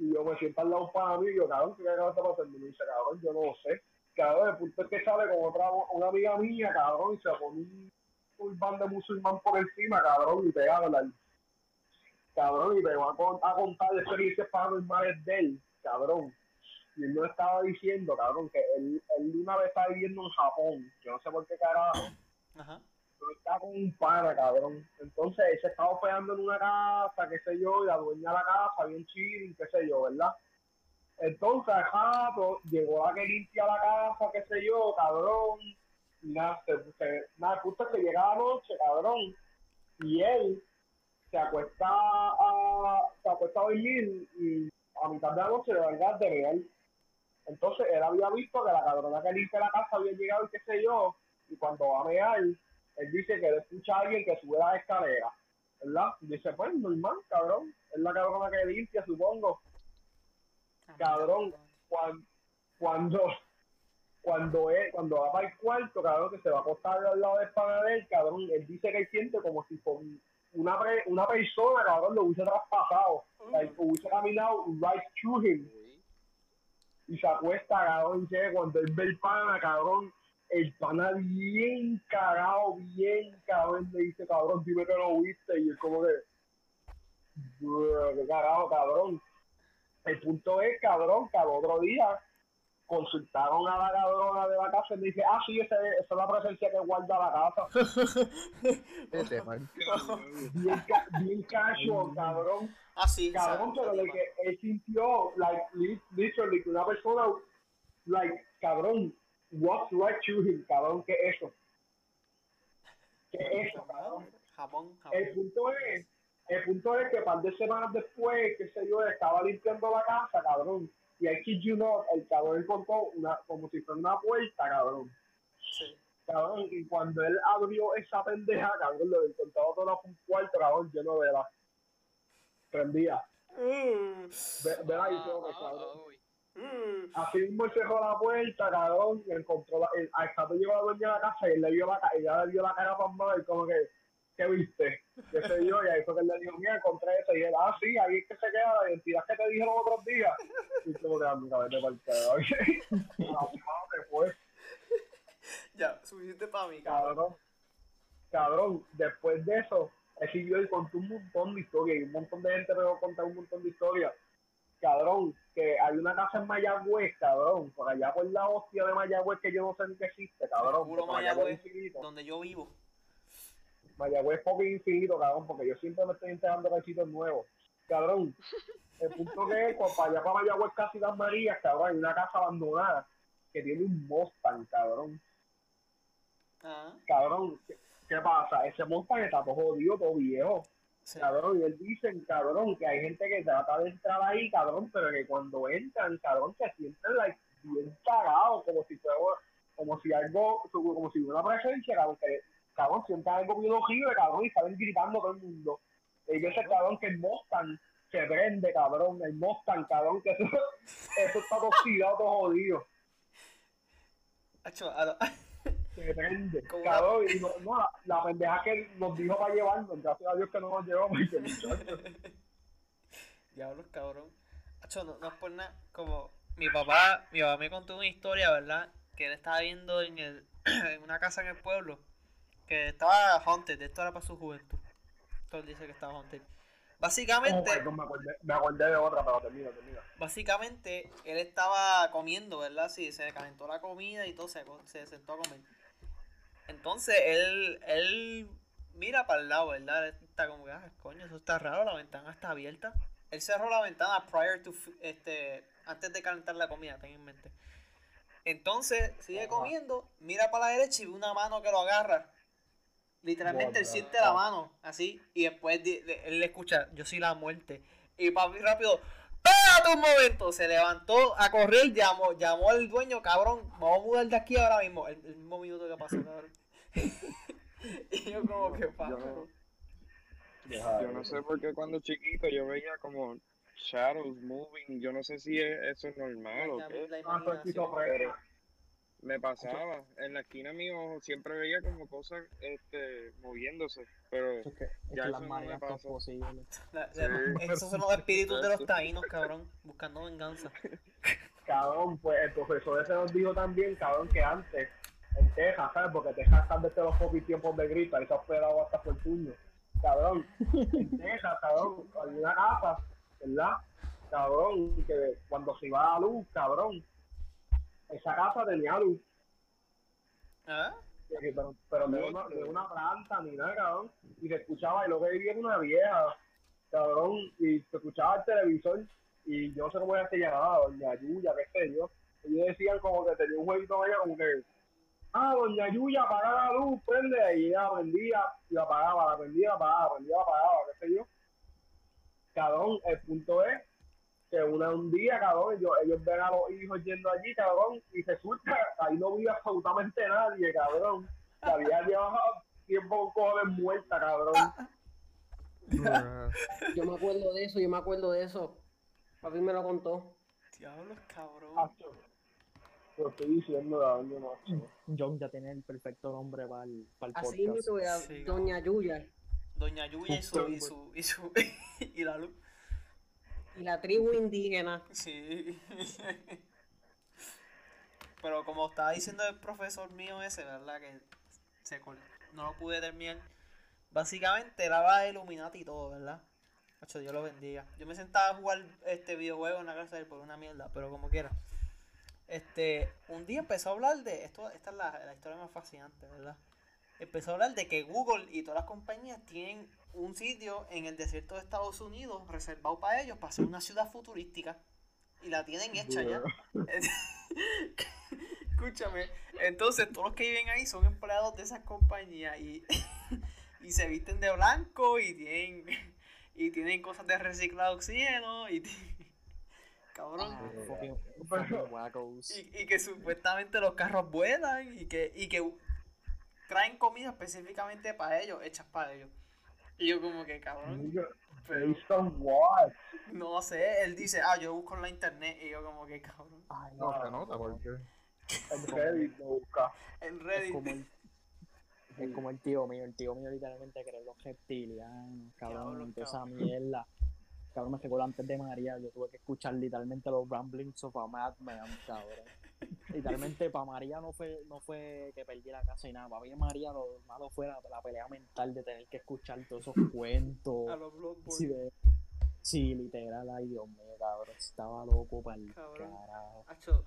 Y yo me siento al lado para mí y yo, cabrón, ¿qué carajo está pasando? Y me dice, cabrón, yo no lo sé. Cabrón, el punto es que sale con otra, una amiga mía, cabrón, y se pone un turbán de musulmán por encima, cabrón, y pega a hablar. Cabrón, y me va a, con- a contar experiencias paranormales de él, cabrón. Y él nos estaba diciendo, cabrón, que él, él una vez estaba viviendo en Japón. Yo no sé por qué carajo. Ajá. Pero estaba con un pana, cabrón. Entonces él se estaba hospedando en una casa, qué sé yo, y la dueña de la casa, bien chilling, qué sé yo, ¿verdad? Entonces, al rato, llegó la que limpia la casa, qué sé yo, cabrón. Nada, se, nada, justo que llega la noche, cabrón. Y él se acuesta a, se acuesta a dormir y a mitad de la noche le va a de real. Entonces él había visto que la cabrona que limpia la casa había llegado y qué sé yo, y cuando va a mear, él dice que él escucha a alguien que sube la escalera, ¿verdad? Y dice, pues normal, cabrón, es la cabrona que limpia, supongo. Cabrón. Cuando, cuando, cuando él, cuando va para el cuarto, cabrón, que se va a acostar al lado del pana de él, cabrón, él dice que él siente como si con una, pre- una persona, cabrón, lo hubiese traspasado, like, hubiese caminado right through him y se acuesta, cabrón, y dice cuando él ve el pana, cabrón, el pana bien cagado, bien cabrón, le dice, cabrón, dime que lo viste, y él como que, "Bruh, qué cagado, cabrón. El punto es, cabrón, que al otro día consultaron a la cabrona de la casa y me dice, ah, sí, ese- esa es la presencia que guarda la casa. Vete, man. Bien, ca- bien casual, cabrón. Ah, sí. Cabrón, pero de que él sintió, like, li- literally, que una persona, like, cabrón, walks right through him, cabrón, ¿qué es eso? ¿Qué es eso, cabrón? Japón, El punto es, el punto es que un par de semanas después, qué sé yo, estaba limpiando la casa, cabrón, y I kid you not, el cabrón encontró una, como si fuera una puerta, cabrón. Sí. Cabrón, y cuando él abrió esa pendeja, cabrón, lo encontraba todo un cuarto, cabrón, lleno de velas. Prendía. Uh, Ve, ve ahí, Ah, todo, cabrón. uy. Así mismo él cerró la puerta, cabrón, y encontró la, el, al rato llegó la dueña de la casa y él le vio la, ca- ella le vio la cara pasmada y como que, ¿qué viste? ¿Qué sé yo? Y ahí fue que él le dijo, mira, encontré eso. Y él, ah, sí, ahí es que se queda la identidad que te dijeron otros días. Y como que, amiga, vete para el carajo. Se fue, Ya, suficiente para mí, cabrón. cabrón. cabrón, después de eso, él siguió y contó un montón de historias y un montón de gente a contar un montón de historias. Cabrón, que hay una casa en Mayagüez, cabrón, por allá por la hostia de Mayagüez que yo no sé ni qué existe, cabrón. Puro Mayagüez, donde yo vivo. Mayagüez es poco infinito, cabrón, porque yo siempre me estoy enterando de sitios nuevos. Cabrón, el punto que es, cuando para allá para Mayagüez casi las Marías, cabrón, hay una casa abandonada que tiene un Mustang, cabrón. Ah, Cabrón, ¿qué, qué pasa? Ese Mustang está todo jodido, todo viejo. Cabrón, y él dice, cabrón, que hay gente que trata de entrar ahí, cabrón, pero que cuando entran, cabrón, se sienten like, bien cagados, como si fuera, como si algo, como si hubiera una presencia, cabrón, que, cabrón, sienten algo bien horrible, cabrón, y salen gritando todo el mundo. Y veces, cabrón, que el Mustang se prende, cabrón, el Mustang, cabrón, que eso, eso está oxidado, todo jodido. Se prende, Como cabrón, y no, no, la, pendeja que nos dijo para llevarnos, gracias a Dios que no nos llevó, porque. Diablos, cabrón. Acho, no, no es por nada. Como mi papá, mi papá me contó una historia, ¿verdad? Que él estaba viendo en, el, en una casa en el pueblo. Que estaba haunted. Esto era para su juventud. Él dice que estaba haunted. Básicamente, me acordé, me acordé de otra, pero termina, termina. básicamente, él estaba comiendo, ¿verdad? Sí, se calentó la comida y todo, se, se sentó a comer. Entonces, él, él mira para el lado, ¿verdad? Está como que, ah, coño, eso está raro, la ventana está abierta. Él cerró la ventana prior to, este, antes de calentar la comida, ten en mente. Entonces, sigue comiendo, mira para la derecha y ve una mano que lo agarra. Literalmente él siente la mano, así, y después de- él le escucha, yo soy la muerte. Y papi rápido, espérate un momento, se levantó a correr, llamó, llamó al dueño, cabrón, vamos a mudar de aquí ahora mismo, el, el mismo minuto que pasó, cabrón. y yo como que, pa, Yo, yo no sé por qué cuando chiquito yo veía como shadows moving, yo no sé si es- eso es normal o la, qué. la Ah, esquizofrénico. Me pasaba, en la esquina mío siempre veía como cosas este, moviéndose, pero Eso es que, es Ya que eso las no me pasa. La- la- Sí. esos son los espíritus de los taínos, cabrón, buscando venganza. Cabrón, pues el profesor ese nos dijo también, cabrón, que antes, en Texas, ¿sabes? Porque Texas están desde los popis tiempos de gripa y se ha hospedado hasta por puño. Cabrón, en Texas, cabrón, había una casa, ¿verdad? Cabrón, que cuando se iba la luz, cabrón, esa casa tenía luz, ¿Ah? que- pero, pero no era una, era una planta ni nada, cabrón, y se escuchaba, y lo que vivía era una vieja, cabrón, y se escuchaba el televisor, y yo no sé cómo ella se llamaba, doña Yuya, qué sé yo, ellos decían como que tenía un jueguito ella como que, ah, doña Yuya, apaga la luz, prende, y ella la prendía, y la apagaba, la prendía, la apagaba, la prendía, la apagaba, qué sé yo. Cabrón, el punto es que una, un día, cabrón, ellos, ellos ven a los hijos yendo allí, cabrón, y resulta, ahí no vive absolutamente nadie, cabrón. La vieja llevaba tiempo con cojones muerta, cabrón. Yo me acuerdo de eso, yo me acuerdo de eso. Papi me lo contó. Diablos, cabrón. Lo estoy diciendo. John ya tiene el perfecto nombre para el, para el Así podcast. mismo, a Sí, Doña Yuya Doña Yuya y su, y su, y su, y la luz. y la tribu indígena. Sí. Pero como estaba diciendo el profesor mío ese, ¿verdad? Que se no lo pude terminar. Básicamente hablaba de Illuminati y todo, ¿verdad? Macho, Dios lo bendiga. Yo me sentaba a jugar este videojuego en la casa de él por una mierda, pero como quiera. Este, un día empezó a hablar de, esto, esta es la, la historia más fascinante, ¿verdad? Empezó a hablar de que Google y todas las compañías tienen un sitio en el desierto de Estados Unidos reservado para ellos, para hacer una ciudad futurística. Y la tienen hecha ya. Escúchame, entonces todos los que viven ahí son empleados de esas compañías y, y se visten de blanco y tienen y tienen cosas de reciclado oxígeno y cabrón Ah, fucking, Pero- fucking wackos. y, y que supuestamente los carros vuelan y que y que traen comida específicamente para ellos, hechas para ellos. Y yo como que cabrón, pero no sé, él dice, "Ah, yo busco en la internet" y yo como que cabrón, Ay, No se nota porque. En Reddit lo busca. en Es Reddit. como el, es como el tío mío, el tío mío literalmente cree los reptilianos, cabrón, y toda esa cabrón. mierda. Cabrón, me recuerdo antes de María, yo tuve que escuchar literalmente los ramblings of a madman, cabrón. literalmente para María no fue, no fue que perdí la casa y nada, para mí María lo malo fue la, la pelea mental de tener que escuchar todos esos cuentos. A los. Sí, de- sí, literal, ay Dios mío, cabrón, estaba loco para el Cabrón. carajo. Acho,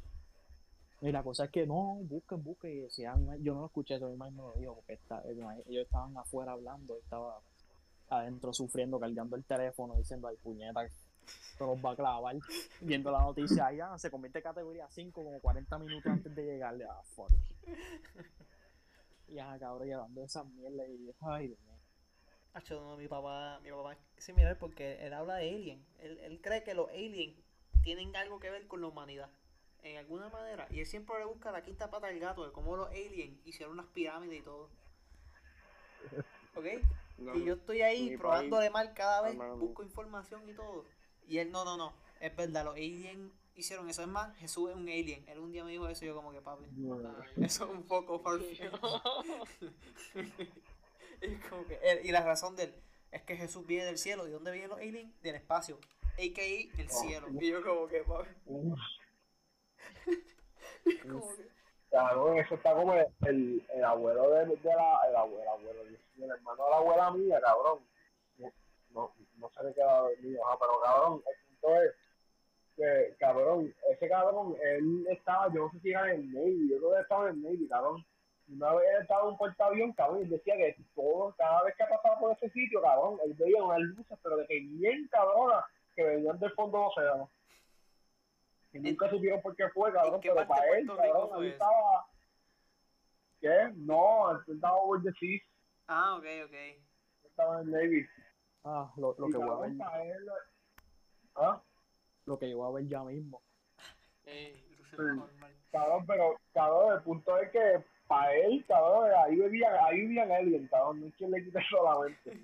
Y la cosa es que no, busquen, busquen, y decían, yo no lo escuché, eso mi mamá me lo dijo, porque está- ellos estaban afuera hablando, estaba adentro sufriendo, cargando el teléfono, diciendo, ay puñeta, esto nos va a clavar, viendo la noticia, ahí ah, se convierte en categoría 5 como 40 minutos antes de llegarle, ah, fuck. Y ajá, cabrón, llevando esas mierdas y, ay Dios mío. mi papá, mi papá es similar porque él habla de alien. Él, él cree que los aliens tienen algo que ver con la humanidad. En alguna manera. Y él siempre le busca la quinta pata al gato de cómo los aliens hicieron las pirámides y todo. ¿Ok? No, Y yo estoy ahí mi probándole mal cada vez, busco información y todo. Y él, no, no, no, es verdad, los aliens hicieron eso. Es más, Jesús es un alien. Él un día me dijo eso y yo como que, papi, eso es un poco y, como que, él- y la razón de él es que Jesús viene del cielo. ¿De dónde vienen los aliens? Del espacio. A.K.A. el cielo. Y yo como que, papi, como que... cabrón, eso está como el, el, el abuelo de, la, el abuelo, el abuelo, el hermano de la abuela mía, cabrón. No, no, qué lado es mío, ajá, pero cabrón, el punto es que, cabrón, ese cabrón, él estaba, yo no sé si era en el Navy, yo creo que estaba en el Navy, cabrón. Una vez estaba en un portaavión, cabrón, y decía que todo, cada vez que pasaba por ese sitio, cabrón, él veía unas luces, pero de que bien cabronas, que venían del fondo del océano. Y nunca supieron por qué fue, cabrón, qué pero para él, cabrón, fue ahí eso? estaba... ¿Qué? No, él estaba over the seas, Ah, ok, ok. él estaba en Navy. Ah, lo, lo que voy a ver, él... ¿Ah? lo que yo voy a ver ya mismo. Eh, Sí. normal. Cabrón, pero, cabrón, el punto es que para él, cabrón, ahí vivían, ahí vivían aliens, cabrón, no es quien le quite solamente.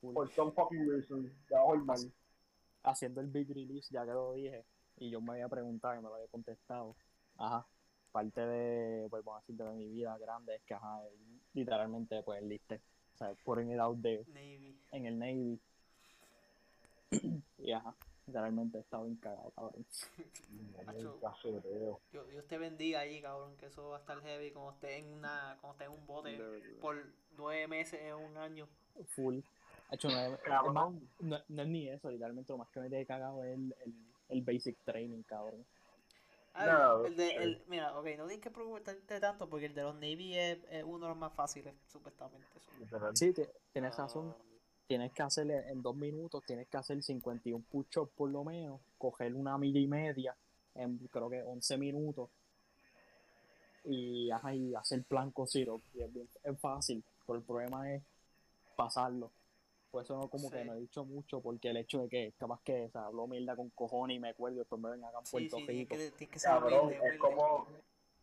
Por some fucking reason, debajo el mar. haciendo el big release, ya que lo dije, y yo me había preguntado y me lo había contestado. Ajá, parte de, pues vamos a decir, de mi vida grande es que, ajá, literalmente, pues, liste, o sea, putting it out there Navy. en el Navy. y ajá, literalmente he estado encagado, cabrón. Macho. Dios, Dios te bendiga ahí, cabrón, que eso va a estar heavy cuando estés en una, cuando estés en un bote De por nueve meses en un año. Full. Hecho es no, no es ni eso, literalmente lo más que me he cagado es el, el, el basic training, cabrón. No, el de, el, mira, ok, no tienes que preocuparte tanto porque el de los Navy es, es uno de los más fáciles, supuestamente. eso. Sí, ti- tienes razón. Ah, tienes que hacer en dos minutos, tienes que hacer 51 push-ups por lo menos, coger una milla y media en creo que 11 minutos y, ajá, y hacer plan cosiro. Y es, bien- es fácil, pero el problema es pasarlo. Por eso no como que no he dicho mucho, porque el hecho de que capaz que o sea, hablo mierda con cojones y me acuerdo después me ven acá en Puerto sí, Rico. que, tienes que ser Cabrón, humilde, es como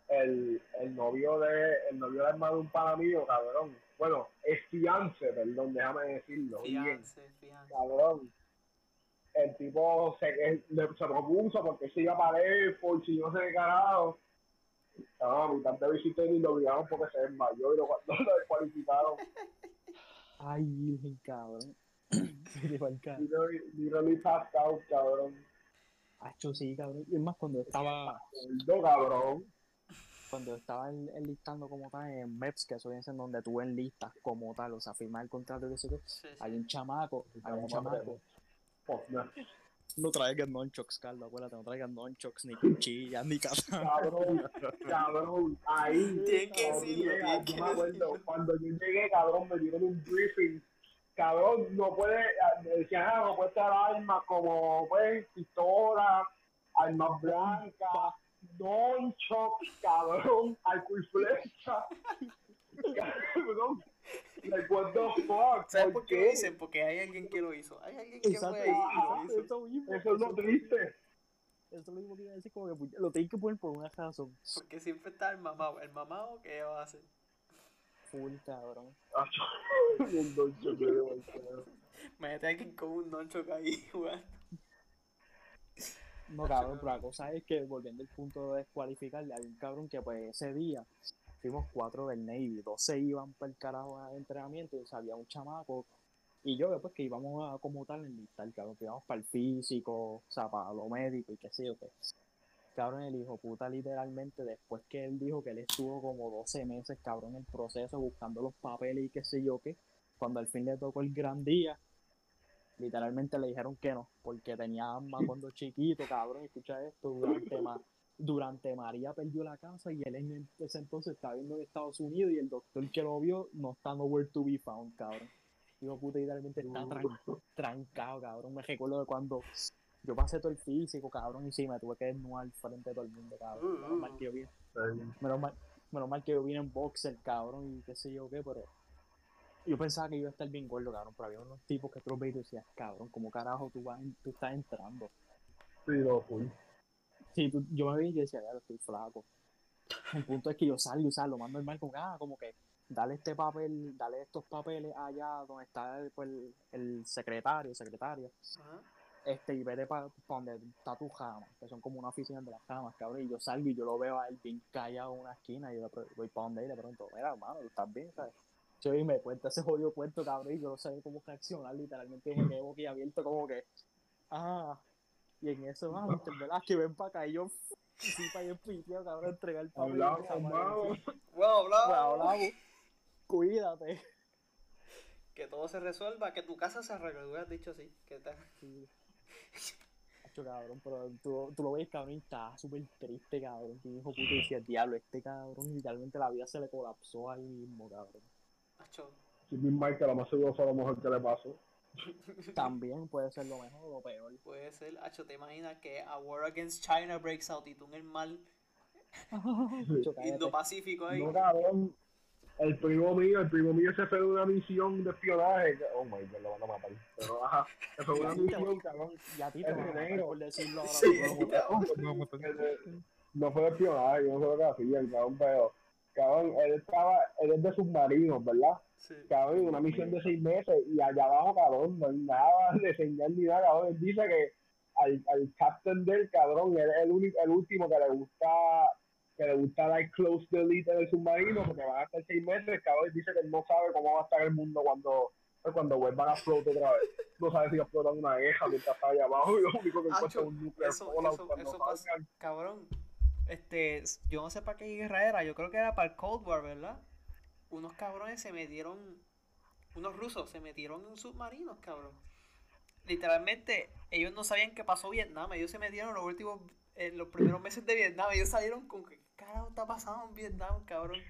el, el novio de el novio del hermano de un pana mío, cabrón. Bueno, es fiance, perdón, déjame decirlo. bien. Fiance, fiance. cabrón. El tipo se, él- le- se propuso porque se iba para él, por si no se qué carajo. Cabrón, a mitad de visita y lo obligaron porque se desmayó y lo, lo descualificaron. Ay, virgen, cabrón. Se le va el carro. Literally, out, cabrón. Acho, sí, cabrón. Y es más, cuando estaba, Gordo, cabrón. cuando estaba en- enlistando como tal en MEPS, que eso viene siendo donde tú enlistas como tal, o sea, firmar el contrato y Sí, sí. hay un chamaco, hay un chamaco. Pues, no. No traigan nonchucks, Carlos, acuérdate, no traigan nonchucks, ni cuchillas, ni casa. Cabrón, cabrón, ahí. Tienes que decirlo, yo me acuerdo, cuando yo llegué, cabrón, me dieron un briefing. Cabrón, no puede, me decían, ah, no puede estar armas como, pues, pistola, armas blancas, nonchucks, cabrón, arco y flecha. Cabrón, like, what the fuck, ¿Sabes por qué lo dicen? Porque hay alguien que lo hizo. Hay alguien que Exacto, fue ahí y lo Ajá, hizo. eso mismo. Eso es lo triste. Eso es lo mismo que iba a decir, como que puñ- lo tienes que poner por una razón. Porque siempre está el mamado. El mamado, ¿qué va a hacer? Full, cabrón. Un nonchuk, qué demasiado. Imagínate a alguien con un noncho ahí jugando. No, cabrón, pero la cosa es que, volviendo al punto de descualificarle, hay un cabrón que, pues, ese día fuimos cuatro del Navy, dos se iban para el carajo a entrenamiento, y había un chamaco, y yo, después que íbamos a como tal enlistar, cabrón, que íbamos para el físico, o sea, para lo médico y qué sé yo, qué. Cabrón, el hijo puta literalmente, después que él dijo que él estuvo como 12 meses, cabrón, en el proceso, buscando los papeles y qué sé yo qué, cuando al fin le tocó el gran día, literalmente le dijeron que no, porque tenía asma cuando chiquito, cabrón, escucha esto, durante, ma- durante María perdió la casa y él en ese entonces estaba viendo en Estados Unidos y el doctor que lo vio no está nowhere to be found, cabrón. Hijo puta, literalmente está tran- trancado, cabrón. Me recuerdo de cuando yo pasé todo el físico, cabrón, y sí, me tuve que desnudar frente de todo el mundo, cabrón. Menos mal que yo vine, menos mal, menos mal que yo vine en boxer, cabrón, y qué sé yo qué, pero yo pensaba que iba a estar bien gordo, cabrón, pero había unos tipos que tú los veías y decías, cabrón, ¿cómo carajo tú, vas en- tú estás entrando? Sí, no. Sí, tú- yo me vi y yo decía, ya, estoy flaco. El punto es que yo salgo y salgo, más normal, como que, ah, como que, dale este papel, dale estos papeles allá donde está el, pues, el, el secretario, secretaria, Ajá. este, y vete para donde está tu jama, que son como una oficina de las camas, cabrón, y yo salgo y yo lo veo a él bien callado en una esquina, y yo voy para donde él y le pregunto, mira, hermano, ¿tú estás bien? ¿sabes? Yo y me cuenta ese jodido cuento, cabrón, y yo no sabía cómo reaccionar, literalmente me quedé boquiabierto como que, ah, y en eso, ah, Mr. Velázquez, ven para acá, y yo, sí, para allá en pitio, cabrón, entregar el papel. Hablamos, sí. Bla, hablamos, cuídate. Que todo se resuelva, que tu casa se arregle, tú hubieras dicho así. Que te... Sí. Hacho, cabrón, pero tú, tú lo ves, cabrón, y está súper triste, cabrón. Que hijo puto y decía, diablo, este cabrón, literalmente la vida se le colapsó ahí mismo, cabrón. Acho, Si Big Mike, lo más seguro fue lo mejor que le pasó. También puede ser lo mejor o lo peor. puede ser, Acho, te imaginas que a War Against China breaks out y tú en el mar Hacho, cállate. Indo-Pacífico ahí. No, cabrón. El primo mío, el primo mío se fue de una misión de espionaje. Oh my god, lo van a matar. Pero ajá, se fue de una misión, cabrón. Y a ti te van a por decirlo ahora. Mismo. No fue de espionaje, yo no sé lo que hacían, cabrón, pero. Cabrón, él estaba, él es de submarinos, ¿verdad? Sí. Cabrón, una misión de seis meses y allá abajo, cabrón, no hay nada de señal ni nada, cabrón. Él dice que al, al captain del cabrón, él es el, único, el último que le gusta que le gusta dar close delete en el submarino porque van a estar seis meses, cabrón, dice que él no sabe cómo va a estar el mundo cuando pues, cuando vuelvan a flote otra vez. No sabe si explotan una guerra mientras está allá abajo y lo único que encuentra es un nuclear eso- eso- cuando eso pasa. Cabrón, este, yo no sé para qué guerra era, yo creo que era para el Cold War, ¿verdad? Unos cabrones se metieron, unos rusos se metieron en submarinos, cabrón. Literalmente, ellos no sabían qué pasó Vietnam, ellos se metieron en los últimos, en los primeros meses de Vietnam, ellos salieron con que, ¿qué carajo está pasando en Vietnam, cabrón?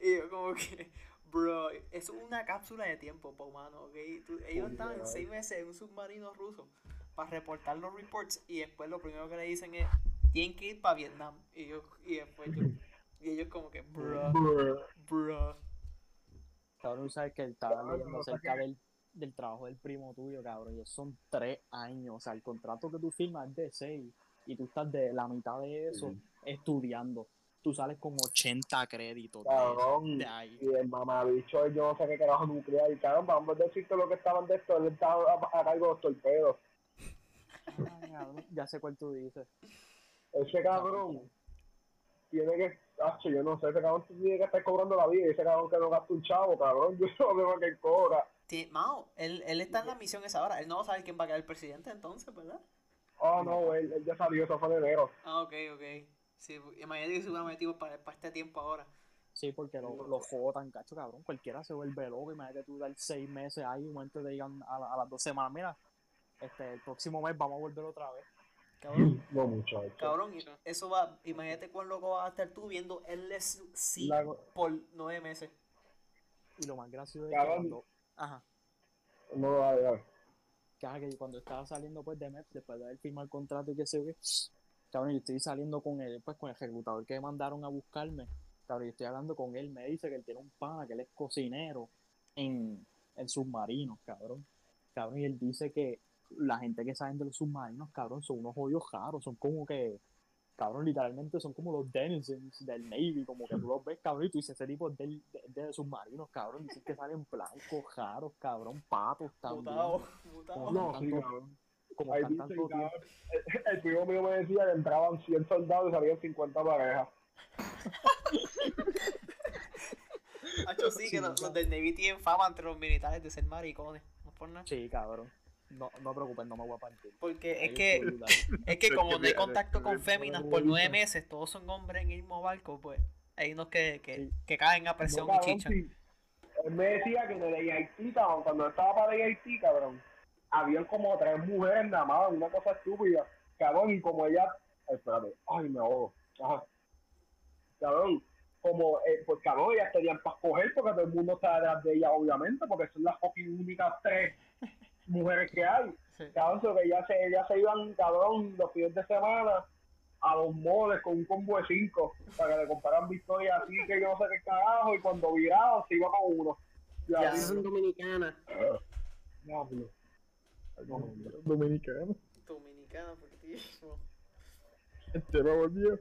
y yo como que, bro, es una cápsula de tiempo, pa' humano, ¿ok? Tú- ellos estaban literal. seis meses en un submarino ruso para reportar los reports y después lo primero que le dicen es tienen que ir para Vietnam y yo y después yo y ellos como que bro Brr. bro Cabrón, sabes que él estaba leyendo acerca del, del trabajo del primo tuyo, cabrón, y eso son tres años. O sea, el contrato que tú firmas es de seis y tú estás de la mitad de eso Sí. estudiando. Tú sales con 80 créditos Cabrón, de ahí. y el mamabicho, yo no sé qué carajo nuclear, y cabrón, vamos a decirte lo que estaban de esto, él estaba a, a cargo de los torpedos. Ah, cabrón, ya sé cuál tú dices. Ese cabrón tiene que, acho, yo no sé, ese cabrón tiene que estar cobrando la vida, y ese cabrón que no gasta un chavo, cabrón, yo no sé para qué cobra. Ti- Mao, él, él está en la misión esa hora él no va a saber quién va a quedar el presidente entonces verdad Oh no, él, él ya salió, eso fue en enero. ah ok ok sí imagínate que se hubiera metido para, para este tiempo ahora Sí, porque los lo juegos tan cacho, cabrón. Cualquiera se vuelve loco. Imagínate tú dar seis meses ahí, un momento te digan a, la- a las dos semanas, mira, este, el próximo mes vamos a volver otra vez. Cabrón. No muchacho. cabrón y eso va imagínate cuán loco vas a estar tú viendo LSC La- por nueve meses. Y lo más gracioso es que cuando, ajá, No, ya, ya. que, ajá, que cuando estaba saliendo pues de MEP, después de haber firmado el contrato y que se ve, cabrón, yo estoy saliendo con el, pues con el ejecutador que mandaron a buscarme, cabrón, yo estoy hablando con él, me dice que él tiene un pana, que él es cocinero en, en submarinos, cabrón, cabrón, y él dice que la gente que saben de los submarinos, cabrón, son unos hoyos raros, son como que, cabrón, literalmente son como los denizens del Navy, como que tú los ves, cabrón, y tú dices, ese tipo es del- de, de submarinos, cabrón, dicen que salen blancos, raros, cabrón, patos también. mutado mutado No, sí, cabrón. Como Ahí dicen, tanto cabrón, el, el primo mío me decía que entraban 100 soldados y salían 50 parejas. Hacho, sí, que los, los del Navy tienen fama entre los militares de ser maricones no es por nada Sí, cabrón. No, no me preocupes, no me voy a partir. Porque es que, es que como no hay contacto con féminas por nueve meses, todos son hombres en el mismo barco, pues hay unos que, que, caen a presión No, y cabrón, chichan. sí. Él me decía que en el AIT, cabrón, cuando estaba para el AIT, cabrón, habían como tres mujeres nada más, una cosa estúpida, cabrón, y como ella, espérate, ay, me ahogo, ajá, cabrón, como, eh, pues cabrón, ellas tenían para escoger porque todo el mundo está detrás de ella, obviamente, porque son las fucking únicas tres mujeres que hay, Sí. cabrón, que ellas se, ellas se iban, cabrón, los fines de semana a los moles con un combo de cinco para que le compraran victorias así que yo no sé qué carajo y cuando virado se iba con uno. Ya, Ya. Son dominicanas. diablo. Dominicano. Dominicano, fuertísimo. Este me volvió.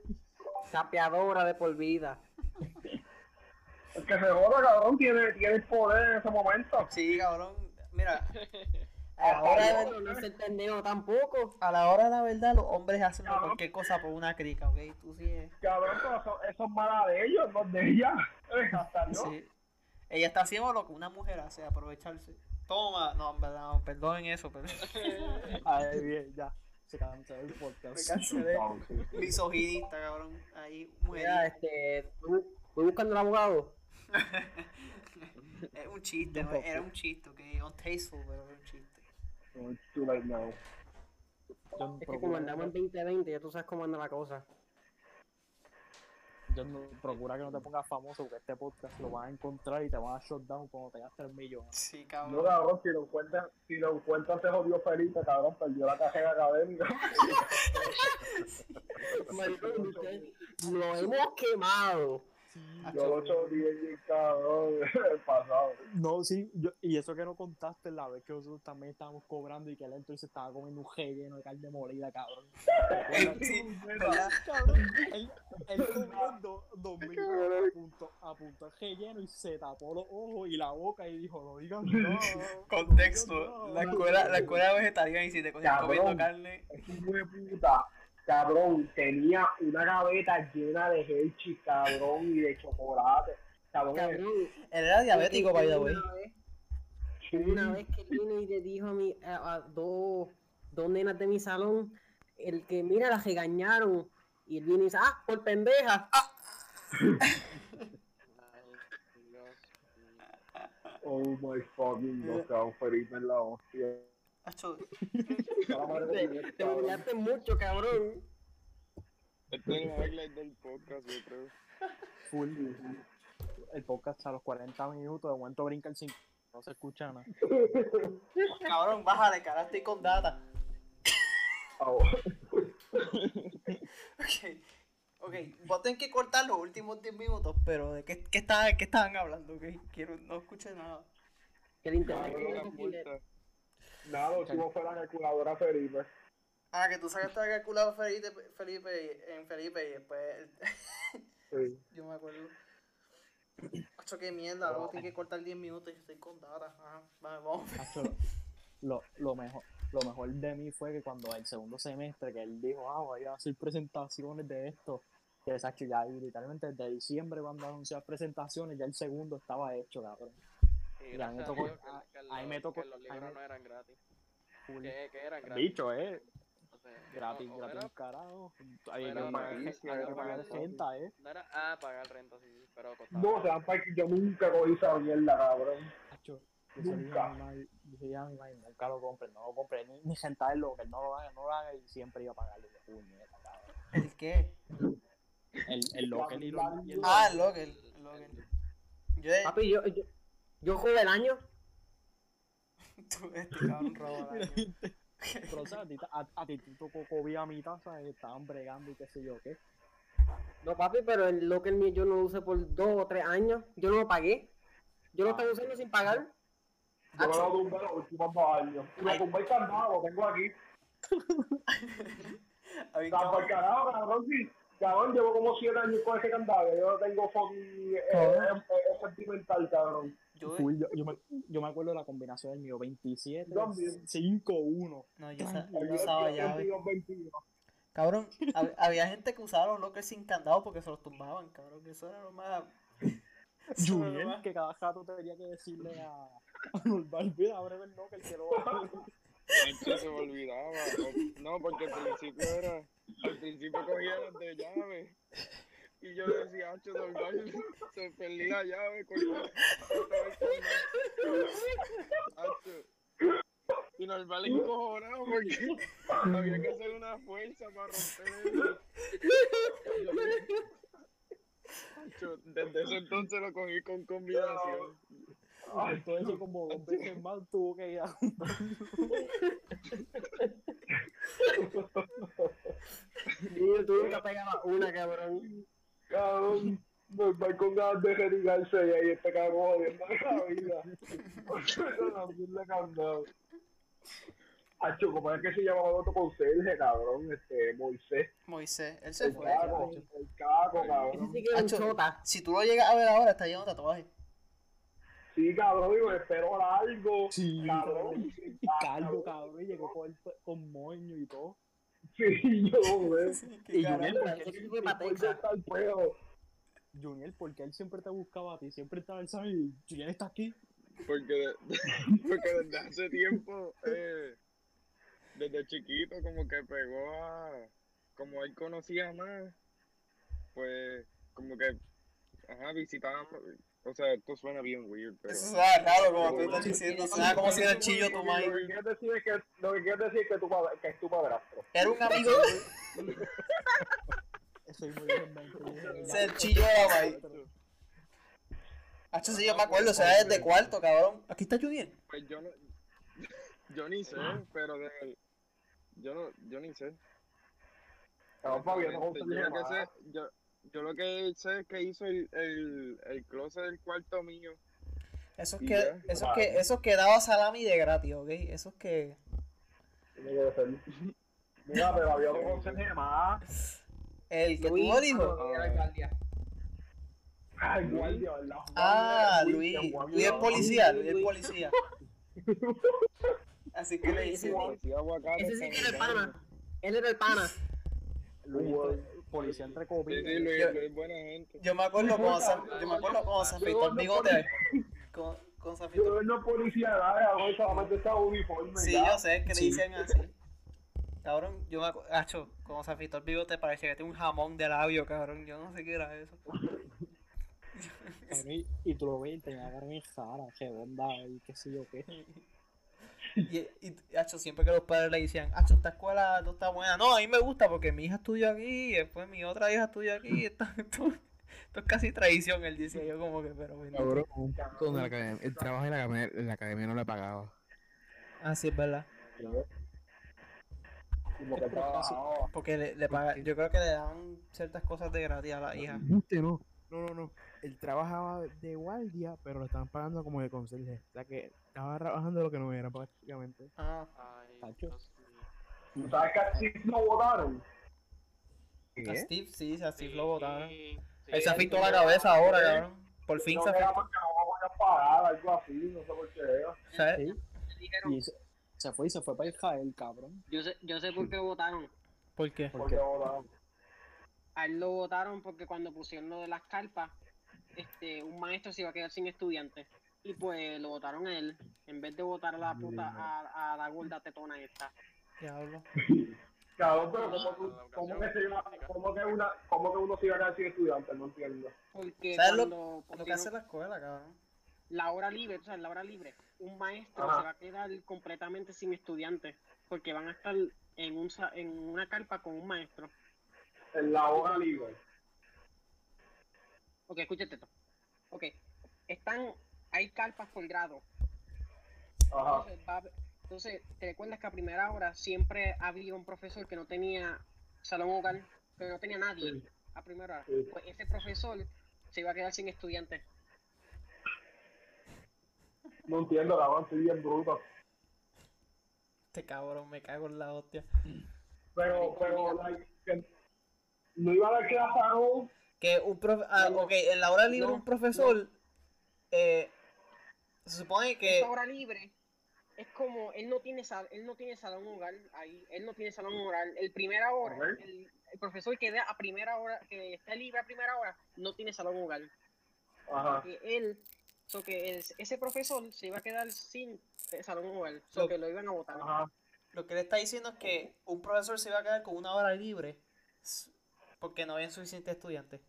Sapeadora de por vida. El que se joda, cabrón, tiene, tiene el poder en ese momento. Sí, cabrón. Mira, a la hora de, no se entendió tampoco. a la hora de la verdad, los hombres hacen Cabrón. cualquier cosa por una crica, ¿ok? Tú sí es. Cabrón, pero eso, eso es mala de ellos, no de ella. Eh, Hasta yo. Sí. Ella está haciendo lo que una mujer hace, aprovecharse. Toma, no, en verdad, no, perdonen eso, pero Ay, bien, ya. Se canceló el me podcast. cancelé. No, sí. Misoginista, cabrón. Ahí, Mira, mujer. este, voy voy buscando el abogado. Es un chiste, ¿no? era un chiste, ok. Untasteful, pero era un chiste. No, it's too late now. John, Es que como andamos en no- 2020, ya tú sabes cómo anda la cosa. John, no- procura que no te pongas famoso porque este podcast lo vas a encontrar y te van a shutdown cuando tengas 3 millones. Sí, No, cabrón. cabrón, si lo encuentran, si lo encuentran se jodió Felipe, cabrón, perdió la carrera académica. Maricón, lo hemos quemado. Yo lo bien, cabrón, el pasado. No, sí, yo, y eso que no contaste la vez que nosotros también estábamos cobrando y que él entonces estaba comiendo un G lleno de carne molida, cabrón. Sí, ¿verdad? cabrón, él, él comiendo dos mil a punto, a punto de G lleno y se tapó los ojos y la boca y dijo, no digan. Contexto. no digan La nada". escuela, la escuela vegetariana y si te comiendo carne. Hijo de puta, cabrón, tenía una gaveta llena de Hershey, cabrón, y de chocolate. Cabrón, Cabrón. Él era diabético, by the way. Una vez- que vino y le dijo a, mi, a, a dos, dos nenas de mi salón, el que, mira, las regañaron. Y él viene y dice, ah, por pendeja. Oh my fucking god, cabrón, Felipe en la hostia. Acho, La Te, te burlaste mucho, cabrón. Este es el highlight del podcast, yo creo. Full. El podcast a los 40 minutos, de momento brinca el 5. No se escucha nada. cabrón, bájale, ahora estoy con data. Oh, Ok, ok, vos tenés que cortar los últimos 10 minutos, pero ¿de qué, qué, estaban, qué estaban hablando? Ok, quiero, no escuché nada. Que el internet Cabrón, Nada, lo último fue la calculadora Felipe. Ah, que tú sacaste la calculadora Felipe, Felipe en Felipe y después Sí. yo me acuerdo. Acho, qué mierda, luego tengo que cortar 10 minutos y yo estoy con data. Ajá, vale, vamos. Hacho, lo, lo mejor lo mejor de mí fue que cuando el segundo semestre que él dijo ah voy a hacer presentaciones de esto que Sacho ya literalmente desde diciembre cuando anunció las presentaciones ya el segundo estaba hecho cabrón Y me a tocó- Dios que, a- que ahí los- me tocó- que los ahí libros me- no eran gratis. Que, que eran gratis. dicho eh gratis no, o gratis era- un carajo había era que pagar, renta eh no era, ah, pagar renta, sí, sí, pero costaba. No, yo nunca cogí esa mierda, cabrón. Yo a mi madre, nunca lo compren, no lo compren, ni, ni sentarlo, que no lo haga, no lo haga, y siempre iba a pagarle de puñeta, cabrón. ¿El qué? El, el local y, el Ah, el Logan. Yo yo, yo, jugué el año. Tú, este cabrón roba. Pero, a ti, a, a ti te tocó COVID a mitad, ¿sabes? Estaban bregando y qué sé yo qué. No, papi, pero el local mío yo no lo usé por dos o tres años. Yo no lo pagué. Yo lo estaba usando sin pagar. Yo me lo tumbé los últimos dos años. Me tumbé el candado, lo tengo aquí. A mí, Cabrón, cabrón, carajo, cabrón, sí. Cabrón, llevo como siete años con ese candado. Yo no tengo fucking... eh, eh, eh, sentimental, cabrón. Yo, Full, yo, yo, me, yo me acuerdo de la combinación del mío, 27, También. 5, 1. no, yo, usa- Yo yo usaba llave. 22, 21. Cabrón, hab- había gente que usaba los lockers sin candado porque se los tumbaban, cabrón. que Eso era lo más. más- que cada jato tenía que decirle a, a Normal, mira, ábreme el no, que lo va a se me olvidaba. No, porque al principio era. Al principio cogía las de llave. Y yo decía, Ancho, normal, se perdí la llave. Ancho. Y normal encojonado porque había que hacer una fuerza para romper eso. Ancho, desde ese entonces lo cogí con combinación. Todo eso como dos veces más tuvo que ir a Niño, tú nunca pegabas una, cabrón. Cabrón, normal con ganas de retigarse y ahí este cabrón jodiendo la vida. candado. Hacho, ¿cómo es que se llamaba el otro conserje, cabrón? Este, Moisés. Moisés, él se El fue. caco, el caco, cabrón. sí chota. Si tú lo llegas a ver ahora, está lleno de tatuajes. Sí, cabrón, digo, el pelo largo. Sí, cabrón. Calvo, cabrón, y llegó con moño y todo. Sí, yo, güey. Qué Y. Junior, Después Texas. está el pelo. Junior, porque él siempre te buscaba a ti, siempre estaba el Sammy y Junior está aquí. Porque, porque desde hace tiempo, eh, desde chiquito, como que pegó a. Como él conocía más, pues, como que. Ajá, visitaba. O sea, esto suena bien weird, pero. Eso suena raro como tú estás diciendo. Suena como si era el chillo tu Lo madre. que quieres decir es que, lo que, quieres decir es que, tu, padre- que es tu padrastro. Era un amigo. Eso es muy bien, chillo de la madre. Hacho, sí, yo me acuerdo, o sea, desde cuarto, cabrón. Aquí está Junior. Pues yo no. Yo ni sé, pero de. Yo no, yo ni sé. Cabrón, Fabián, no yo, lo yo, yo lo que sé es que hizo el, el, el closet del cuarto mío. Eso es que, ya. eso es que, eso es que daba salami de gratis, ¿ok? Eso es que. Mira, pero había otro conserje más. El que Luis, alcaldía. Ay, guardia, ¿verdad? Ah, Luis. Luis es policía, Luis es policía. Así que le dice. Ese sí que era el pana. Él era el pana. Luis. Policía entre comillas. sí, Luis, Yo- Luis buena gente. Yo me acuerdo cuando se, yo me acuerdo cuando afeitó el bigote. Con, con se afeitó- Yo no policía, nada, solamente está uniforme. Sí, ya. yo sé que le dicen así. Cabrón, yo me acuerdo, se afeitó el bigote parecía que tenía un jamón de labio, cabrón. Yo no sé qué era eso. Cabrón, Y, y tú lo ves y tenía cara bien jara, qué onda y qué sé yo qué. Y, y Acho, siempre que los padres le decían, Acho, esta escuela no está buena. No, a mí me gusta porque mi hija estudió aquí y después mi otra hija estudió aquí. Esto, esto- esto es casi traición, él decía yo como que, pero. Cabrón, un donde la academia- el trabajo en la academia, en la academia no le pagaba. Ah, sí, es verdad. Porque le, le paga, yo creo que le daban ciertas cosas de gratis a la hija. No, no, no. Él trabajaba de guardia, pero lo estaban pagando como de conserje. O sea que estaba trabajando lo que no era prácticamente. Ah, Tacho. ¿Tú sabes que así lo votaron? a Steve, sí, a Steve lo botaron. Sí, Él se sí. afeitó la cabeza ahora, cabrón. Por fin No se era afeitó. porque no voy a pagar, algo así, no sé por qué era. ¿Sabes? Sí, Dijeron, y se, se fue y se fue para Israel, cabrón. Yo sé, yo sé por qué lo votaron. ¿Por qué? ¿Por Porque qué? votaron. A él lo votaron porque cuando pusieron lo de las carpas, este, un maestro se iba a quedar sin estudiantes. Y pues lo votaron a él, en vez de votar a la puta, a, a la gorda tetona esta. Diablo. Cabrón, pero ¿cómo, tú, cómo, que se iba, cómo, que una, ¿cómo que uno se iba a quedar sin estudiantes? No entiendo. Porque ¿Sabes lo, cuando lo que hace la escuela, cabrón? la hora libre, o sea, la hora libre, un maestro Ajá. se va a quedar completamente sin estudiantes. Porque van a estar en, un, sa- en una carpa con un maestro. En la hora libre. Ok, escúchate esto. Ok, están, hay carpas por grado. Ajá. Entonces, va a haber- entonces, te recuerdas que a primera hora siempre había un profesor que no tenía salón hogar, que no tenía nadie Sí. a primera hora. Sí. Pues ese profesor se iba a quedar sin estudiantes. No entiendo, cabrón, estoy bien bruto. Este cabrón, me cago en la hostia. Pero, pero, like, que no iba a dar clase a. Que un profe... Ah, ok, en la hora libre No, un profesor... Eh, se supone que... Esa hora libre es como él no tiene sal- él no tiene salón hogar ahí, él no tiene salón hogar. El primera hora, el, el profesor que da a primera hora, que está libre a primera hora, no tiene salón hogar. Ajá. él, so que el- ese profesor se iba a quedar sin eh, salón hogar, so So- que lo iban a votar. Ajá. Lo que le está diciendo es que un profesor se iba a quedar con una hora libre porque no había suficientes estudiantes.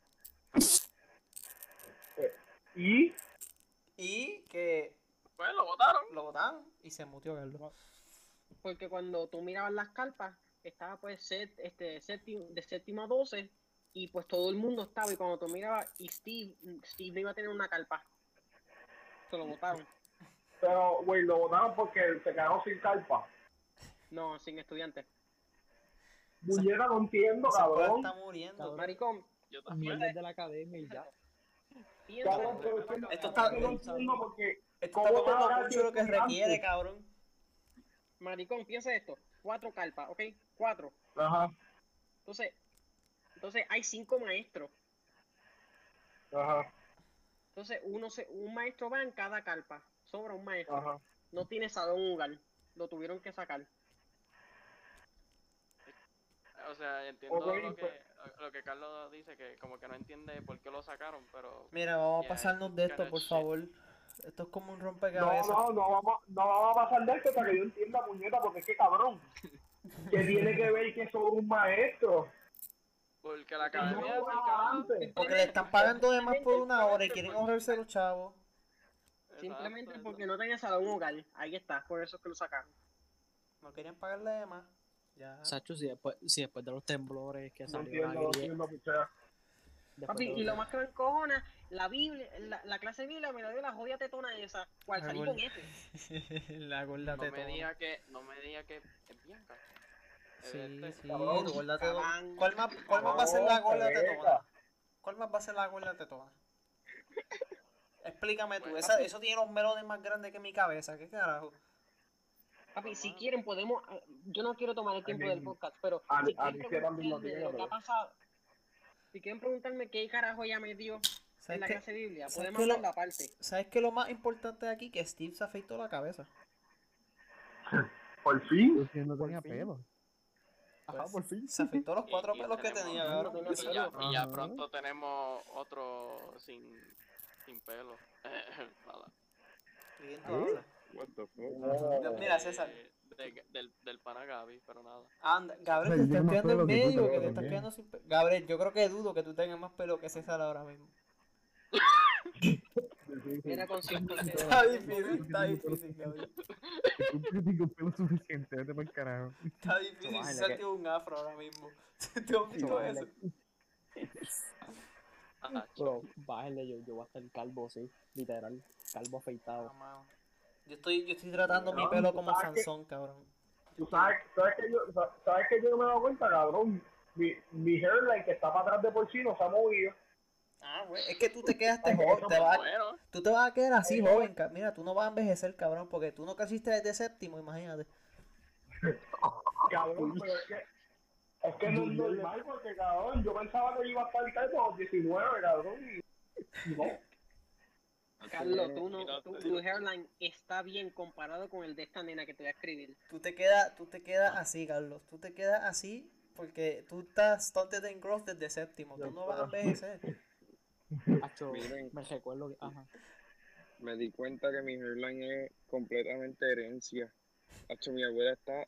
Y Y que Pues lo votaron. lo votaron y se mutió Carlos. Porque cuando tú mirabas las carpas, estaba pues set, este, séptimo, de séptimo a 12 y pues todo el mundo estaba. Y cuando tú mirabas, y Steve, Steve no iba a tener una carpa. Se lo votaron. pero, güey, lo votaron porque se quedaron sin carpa. No, sin estudiantes. Muñeca, no entiendo, cabrón. está muriendo. Maricón, Yo también. De la academia y ya. Cabrón, pero es que- Esto está- no entiendo porque Esto ¿Cómo está te tomando mucho lo que estudiantes? requiere, cabrón. Maricón, piensa esto. Cuatro carpas, ¿ok? Cuatro. Ajá, Entonces, entonces hay cinco maestros. ajá, Entonces, uno se, un maestro va en cada carpa. Sobra un maestro. ajá. No tiene salón lugar. Lo tuvieron que sacar. O sea, entiendo Ok, lo, que, pues. Lo que Carlos dice, que como que no entiende por qué lo sacaron, pero... Mira, vamos a pasarnos de esto, por shit. favor. Esto es como un No, rompecabezas. no, no vamos, no vamos a pasar de esto hasta que yo entienda, puñeta, porque es que cabrón. Que tiene que ver que soy un maestro. Porque la No, academia es antes. Porque le están pagando de más por una hora y quieren ahorrarse los chavos. Simplemente porque no tenía salón hogar. Ahí está, por eso es que lo sacaron. No querían pagarle de más. Ya. Sacho, si después, si después de los temblores que No salió entiendo, la no entiendo, Papi, y lo más que me encojona, la Biblia, la, la clase de Biblia me la dio la jodida tetona esa. ¿Cuál Ah, salí bueno. con F? la gorda No te me diga que, no me diga que es Bianca. Sí, este. sí, Cabrón, tu gorda te cabán. ¿Cuál más, cuál más va a ser la gorda tetona? ¿Cuál más va a ser la gorda tetona? Explícame tú, esa, eso tiene los melones más grandes que mi cabeza, ¿qué carajo? Papi, si quieren podemos, ah, yo no quiero tomar el tiempo del podcast, pero a- si a quieren pero- pasado, si quieren preguntarme qué carajo ella me dio en ¿Sabes la clase de Biblia, ¿sabes podemos hablar aparte. ¿Sabes qué lo más importante de aquí? Que Steve se afeitó la cabeza. Por fin. Yo no tenía fin. pelo. Ajá, Pues, por fin. Se afeitó los cuatro y pelos que tenemos- tenía, Y ya, y ya pronto tenemos otro sin, sin pelo. Nada. ¿De quién tú hablas? What the fuck? Mira, César. De- del, del pana Gaby, pero nada. Anda, Gabriel, te estás quedando en medio, que te estás quedando sin Gabriel, yo creo que dudo que tú tengas más pelo que César ahora mismo. Mira con cierto Está difícil, está difícil, Gabriel. Tengo pelo suficiente, vete para el carajo. Está difícil, César tiene un afro ahora mismo. ¿Te bájale. eso? Ah, Bro, bájale, yo, yo voy a estar calvo, sí, literal, calvo afeitado. Yo estoy, yo estoy tratando mi pelo como que- Sansón, cabrón. Tú sabes, sabes que yo, sabes que yo no me he dado cuenta, cabrón. Mi, mi hairline que está para atrás de por sí no se ha movido. Ah, güey, es que tú te quedaste Ay, joven, te vas, bueno, tú te vas a quedar así joven, ca- mira, tú no vas a envejecer, cabrón, porque tú no creciste desde séptimo, imagínate. Cabrón, pero es que, es que no es normal porque, cabrón, yo pensaba que iba a estar a los 19, cabrón. Y, y no. Carlos, tú no, Mira, tu, hairline está bien comparado con el de esta nena que te voy a escribir. Tú te quedas, tú te quedas así, Carlos, tú te quedas así porque tú estás stunted en growth desde séptimo, tú no vas a envejecer. Acho, Miren. me recuerdo que, ajá, Me di cuenta que mi hairline es completamente herencia. Hacho, mi abuela está.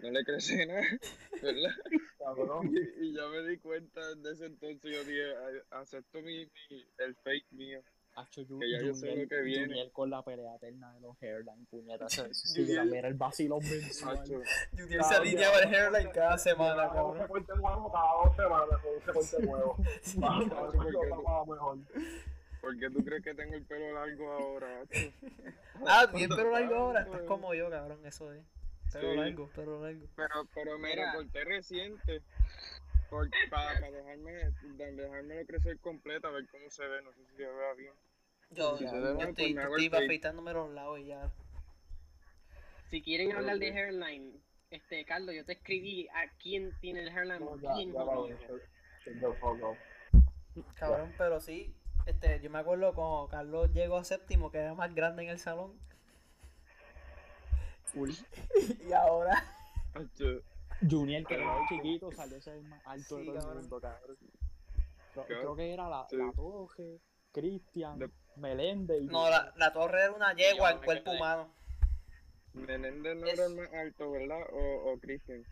No le crece nada, ¿verdad? Cabrón. Y, y ya me di cuenta desde ese entonces. Yo dije, "A- acepto mi, mi- el fake mío. Acho, Ju- Que ya yo sé lo que viene. Junior con la pelea eterna de los hairline, puñetas, también era el vacilón mensual. Hacho, Junior se alineaba el hairline cada semana, cabrón. corte nuevo, cada dos semanas, con ese corte nuevo. Si yo mejor. ¿Por qué tú crees que tengo el pelo largo ahora? Hacho? Ah, bien, pero largo ahora, estás como yo, cabrón, eso es. Pero Sí. largo, pero largo. Pero, pero Mira. recorté reciente. Porque para, dejarme, de- dejármelo crecer completa, a ver cómo se ve. No sé si se vea bien. Yo, Si yo mal, estoy, pues estoy afeitándome los lados y ya. Si quieren hablar de hairline, este, Carlos, yo te escribí a quién tiene el hairline No, ya, bien ya. Cabrón, pero sí, este, yo me acuerdo cuando Carlos llegó a séptimo, que era más grande en el salón. Full. y ahora, Junior, que era chiquito, salió a ser más alto Sí, de todo el cabrón. mundo, cabrón. Creo, que era la, Sí. la Toje, Cristian, De- Meléndez y no, la, la torre era una yegua en me cuerpo quedé. humano. Menéndez no era el más alto, ¿verdad? O, o Christian.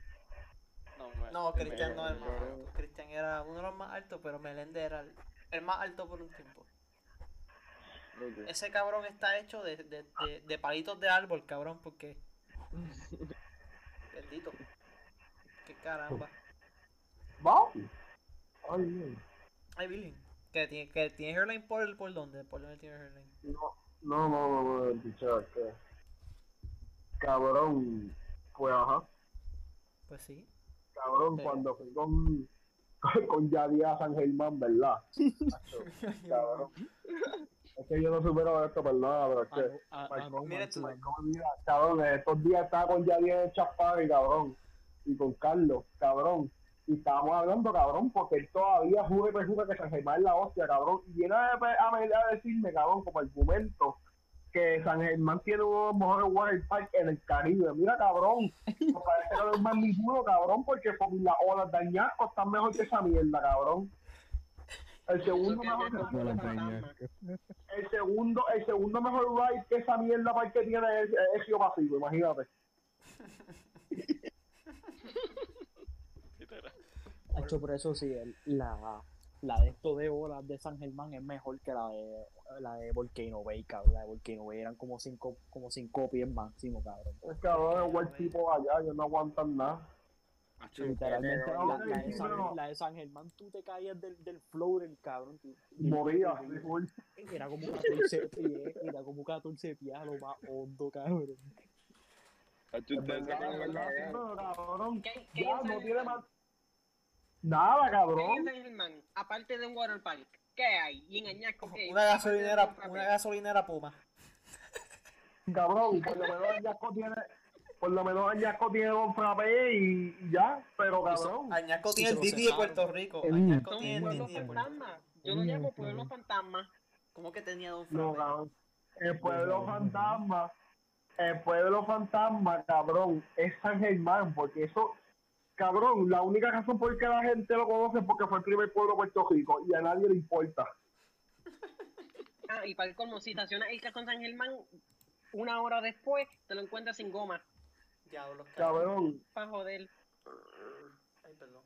No, me- No, Cristian no es el más alto. Cristian era uno de los más altos, pero Meléndez era el, el más alto por un tiempo. Ese cabrón está hecho de, de, de, de palitos de árbol, cabrón, porque. Bendito. Caramba. ¿Va? Ay. Ay, Billy. Que tiene, que tiene hairline por, por dónde? ¿Por dónde tiene hairline? No, no, no, no, no, este. Cabrón, pues ajá, Pues sí. cabrón, cuando fui con, con Yadía San Germán, ¿verdad? Cabrón. Es que yo no supero esto, perdona, pero es que. Ah, no, ah, ah, no, mira mira, cabrón, estos días estaba con Yadía en el Chaparri, cabrón, y con Carlos, cabrón, y estábamos hablando, cabrón, porque él todavía jura y perjura que San Germán es la hostia, cabrón, y viene a, a, a decirme, cabrón, como argumento, que San Germán tiene uno de los mejores water park en el Caribe. Mira, cabrón, me parece que no es más ninguno, cabrón, porque por las olas de Añasco están mejor que esa mierda, cabrón. El segundo mejor. El segundo, el segundo mejor ride que esa mierda park que tiene es, es Río Pasivo, imagínate. Literal. Hacho, por eso sí, el- la, la de esto de olas de San Germán es mejor que la de la de Volcano Bay, cabrón. La de Volcano Bay eran como cinco, como cinco pies máximo, cabrón. El cabrón es buen tipo allá, ellos no aguantan nada. Literalmente, la, la de San, pero- la de San Germán, tú te caías del, del floater, cabrón. tú- Moría, Era como 14 pies, era como 14 pies a lo más hondo, cabrón. ¿Qué, qué ya no tiene más. Nada, ¿Qué hay cabrón. Aparte de un water park, ¿qué hay? Y en Añasco, ¿qué hay? Una gasolinera, una gasolinera Puma. Cabrón, por lo menos Añasco tiene, por lo menos Añasco tiene un frappé y, ya, pero cabrón. Añasco tiene el Didi de. Puerto Rico. Añasco tiene el Didi de Puerto Rico. fantasmas. Yo lo llamo pueblos fantasmas. ¿Cómo que tenía Don No, Frappé? cabrón. El pueblo fantasma, el pueblo fantasma, cabrón, es San Germán, porque eso, cabrón, la única razón por que la gente lo conoce es porque fue el primer pueblo de Puerto Rico y a nadie le importa. Ah, y para el colmo, si estacionas el en San Germán, una hora después te lo encuentras sin goma. Diablos, cabrón. Para joder. Ay, perdón.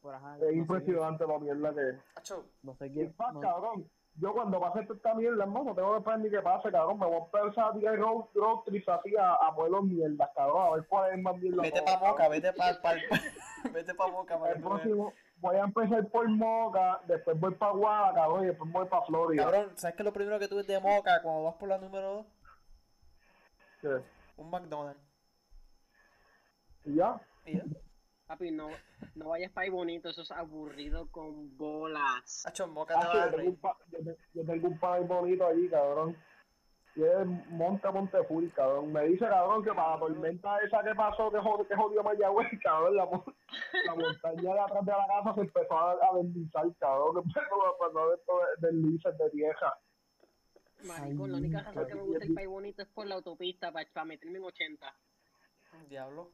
Por ajá, es no sé- impresionante la mierda que es. Acho, No sé Y quién. más, no- cabrón, yo cuando pase esta mierda, hermano, no tengo que esperar ni que pase, cabrón, me voy a empezar a tirar road, road trips así a, a pueblos mierdas, cabrón, a ver cuál es más mierda. vete pa' Moca, vete pa, pa, vete pa' Moca El próximo, voy a empezar por Moca, después voy para Guada, cabrón, y después voy para Florida. Cabrón, ¿sabes qué es lo primero que tú ves de Moca cuando vas por la número 2? ¿Qué? Un McDonald's. ¿Y ya? ¿Y ya? Papi, no, no vayas para ahí bonito, eso es aburrido con bolas. Moca te a yo, tengo un yo, te- yo tengo un país bonito allí, cabrón. Y es Monte Monte Full, cabrón. Me dice, cabrón, que para la tormenta esa que pasó, que jodió, que jodió Mayagüez, cabrón, la, la montaña de atrás de la casa se empezó a, a deslizar, cabrón. Que empezó a pasar esto de deslices de tierra. Maricón, la única razón que me gusta el país bonito es por la autopista, para, meterme en 80. Diablo.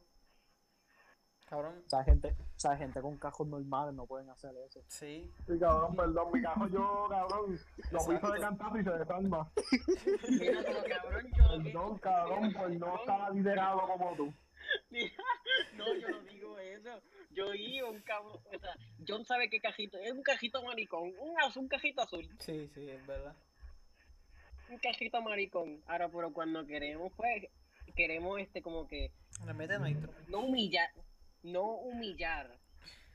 Cabrón, O sea, gente, o sea, gente con cajos normales no pueden hacer eso. sí. Sí, cabrón, perdón, mi cajo yo, cabrón, lo piso de cantazo y se desarma. Mira, pero cabrón, yo... Perdón, cabrón, pues no está liderado como tú. Mira, no, yo no digo eso. Yo iba un cabrón, o sea, John sabe qué cajito, es un cajito maricón, un, azul, un cajito azul, Sí, sí, es verdad. un cajito maricón. Ahora, pero cuando queremos, pues, queremos este como que Le mete nitro. no humillar, no humillar,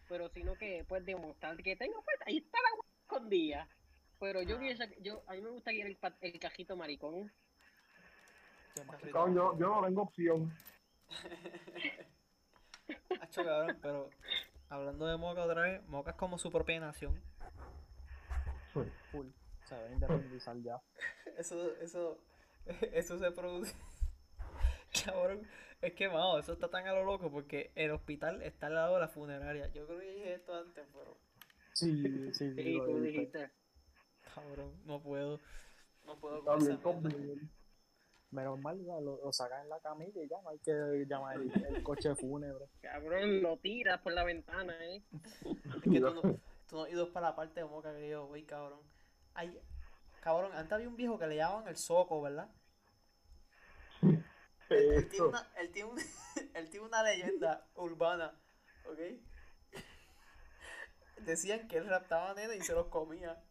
pero sino que pues demostrar que tengo pues ahí está la hueá escondida. Pero yo, Ah. yo a mí me gustaría el, pa- el cajito maricón. Yo, yo no tengo opción. Acho, cabrón, pero hablando de Moca otra vez, Moca es como su propia nación. Full. Se debe independizar ya. Eso, eso, eso se produce. Cabrón, es que vamos, eso está tan a lo loco porque el hospital está al lado de la funeraria. Yo creo que dije esto antes, pero Sí, sí, sí. Sí, tú dijiste. cabrón, no puedo. No puedo con esa. Menos mal, ya lo, lo sacan en la camilla y ya no hay que llamar el, el coche fúnebre. Cabrón, lo tiras por la ventana, eh. Es que tú no, tú no has ido para la parte de Moca que yo, güey, cabrón. Ay, cabrón, antes había un viejo que le llamaban el Soco, ¿verdad? Él, tiene una, él, tiene un- él tiene una leyenda urbana, ¿ok? Decían que él raptaba nenes y se los comía.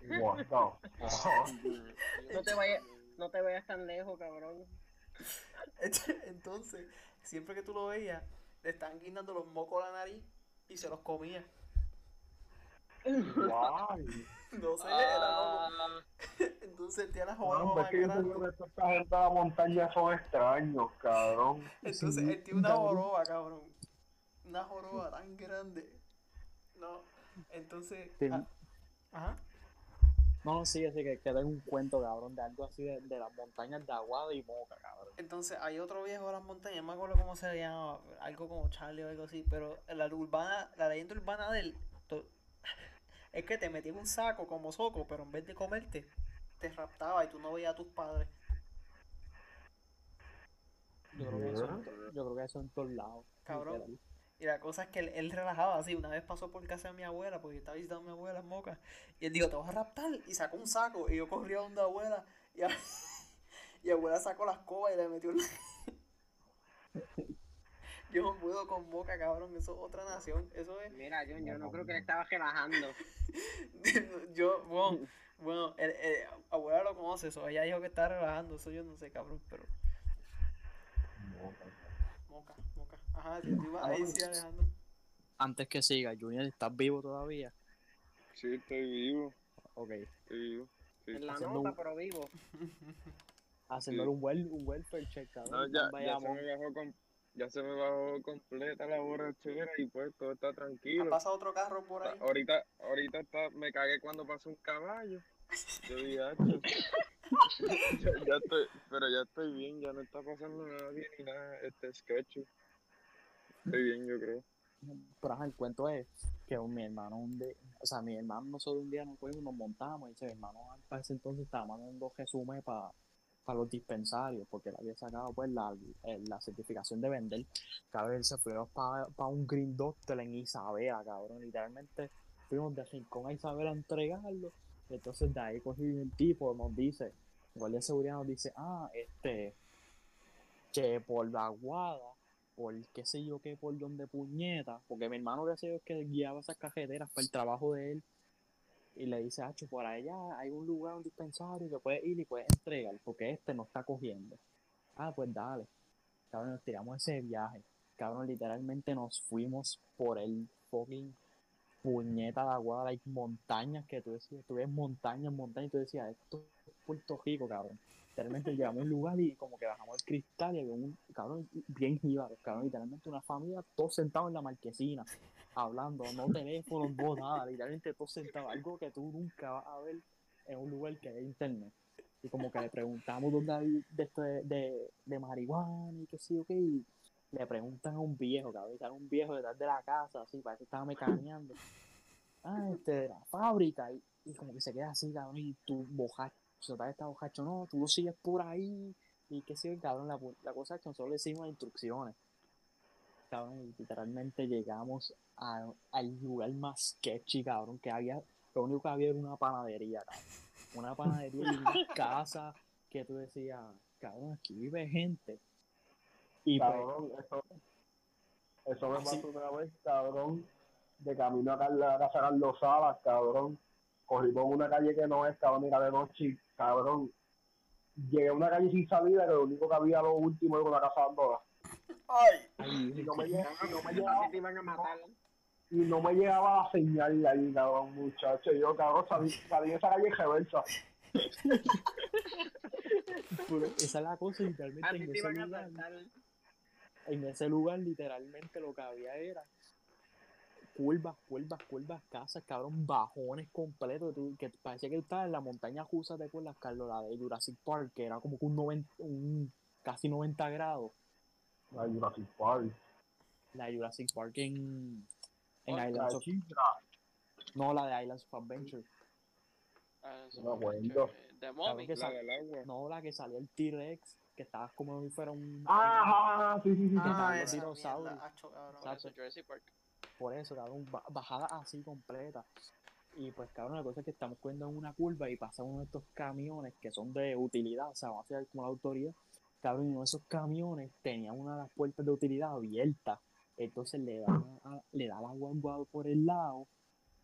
The fuck? No te vayas, no te vayas tan lejos, cabrón. Entonces, siempre que tú lo veías, le estaban guindando los mocos a la nariz y se los comía. Guay. No sé, era Ah, loco. Entonces él tiene la No, joroba pues más que grande. esta gente de la montaña son extraños, cabrón. Entonces Sí, él tiene una joroba, cabrón. Una joroba tan grande. No, entonces. Sí. ah, Ajá. No, sí, así que, que tengo un cuento, cabrón, de algo así de, de las montañas de Aguada y Moca, cabrón. Entonces hay otro viejo de las montañas, no me acuerdo cómo se llama, algo como Charlie o algo así, pero la urbana, la leyenda urbana de él to- es que te metía en un saco como soco, pero en vez de comerte, te raptaba y tú no veías a tus padres. Yo creo que eso, yo creo que eso en todos lados. Cabrón. Y la cosa es que él, él relajaba así. Una vez pasó por casa de mi abuela, porque yo estaba visitando a mi abuela en Moca. Y él dijo, te vas a raptar. Y sacó un saco. Y yo corrí a donde abuela. Y, a- y abuela sacó la escoba y le metió en Yo no puedo con Moca, cabrón. Eso es otra nación. Eso es... Mira, John, yo no creo que le estaba relajando. yo, bueno, bueno el- el- abuela lo conoce eso. Ella dijo que está relajando. Eso yo no sé, cabrón. Pero Moca, Moca. Ajá, tú ibas ahí, sí, Alejandro. Antes que siga, Junior, ¿estás vivo todavía? Sí, estoy vivo, Ok. estoy vivo. Sí. En la Haciendo nota, un- pero vivo. Haciéndole un, wel un welfare check, No, cabrón. ya, ya, se me bajó com- ya se me bajó completa la borrachera y pues todo está ¿Ha tranquilo. pasado otro carro por ahí? Ahorita, ahorita está, me cagué cuando pasó un caballo. Yo dije, "Acho". ya, ya estoy, pero ya estoy bien, ya no está pasando nada bien ni nada, este sketch. Estoy bien, yo creo. Pero ajá, el cuento es que un- mi hermano, un de, o sea, mi hermano nosotros un día nos fuimos, nos montamos y ese mi hermano para ese entonces estaba mandando resumen para los dispensarios porque él había sacado pues la, el- la certificación de vender. Cabrón, se fueron para un Green Doctor en Isabela, cabrón, literalmente fuimos de Rincón a Isabela a entregarlo. Entonces de ahí cogí el tipo, nos dice, guardia de seguridad nos dice, ah, este, que por la guada por qué sé yo qué, por donde puñeta, porque mi hermano que sé yo que guiaba esas cajeteras para el trabajo de él, y le dice, Hacho, por allá hay un lugar, un dispensario que puedes ir y puedes entregar, porque este no está cogiendo. Ah, pues dale. Cabrón, nos tiramos ese viaje. Cabrón, literalmente nos fuimos por el fucking puñeta de agua, hay montañas que tú decías, tú ves montañas, montañas, y tú decías, esto es Puerto Rico, cabrón. Literalmente llegamos a un lugar y como que bajamos el cristal y había un cabrón bien jíbaro, cabrón, literalmente una familia, todos sentados en la marquesina, hablando, no teléfono, no nada, literalmente todos sentados, algo que tú nunca vas a ver en un lugar que hay internet. Y como que le preguntamos dónde hay de, esto de, de, de marihuana y sé yo qué, y le preguntan a un viejo, cabrón, sale un viejo detrás de la casa, así, parece que estaba mecaneando. Ah, este, de la fábrica, y, y como que se queda así, cabrón, y tú bojacho, tal vez está bojacho, no, tú lo sigues por ahí, y qué sé yo, cabrón, la, la cosa es que nosotros le decimos instrucciones. Cabrón, literalmente llegamos a- al lugar más sketchy, cabrón, que había, lo único que había era una panadería, cabrón. Una panadería y una casa que tú decías, cabrón, aquí vive gente. Y pues, Cabrón, eso, eso me Así- pasó una vez, cabrón, de camino a la casa Carlos Salas, cabrón. Cogí por una calle que no es, cabrón, era de noche, cabrón. Llegué a una calle sin salida, que lo único que había lo último era una casa Andorra. Y no me, no llegaba, te iban a matar. y no me llegaba la señal de ahí, cabrón, muchacho. Y Yo, cabrón, salí, salí de esa calle reversa. Esa es la cosa, literalmente en ese, lugar, en ese lugar, literalmente lo que había era curvas, curvas, curvas, casas, cabrón, bajones completos, que, tú- que parecía que tú estabas en la montaña rusa, ¿te acuerdas, Carlos? La de Jurassic Park, que era como que un, 90, un casi 90 grados. La Jurassic Park. La de Jurassic Park en, en Oh, Islands La of, no, la de Islands of Adventure. Ah, No, fue bueno. que- De mommy. que La sal- del agua. No, la que salía el T-Rex, que estaba como si fuera un... Ah, sí, sí, sí. sí. Ah, cabrón. Por eso Jurassic Park. Por eso, cabrón, bajada así completa. Y pues, cabrón, la cosa es que estamos cogiendo en una curva y pasa uno de estos camiones que son de utilidad, o sea, vamos a hacer como la autoridad. Cabrón, uno de esos camiones tenía una de las puertas de utilidad abierta. Entonces le da, a- le da la guagua por el lado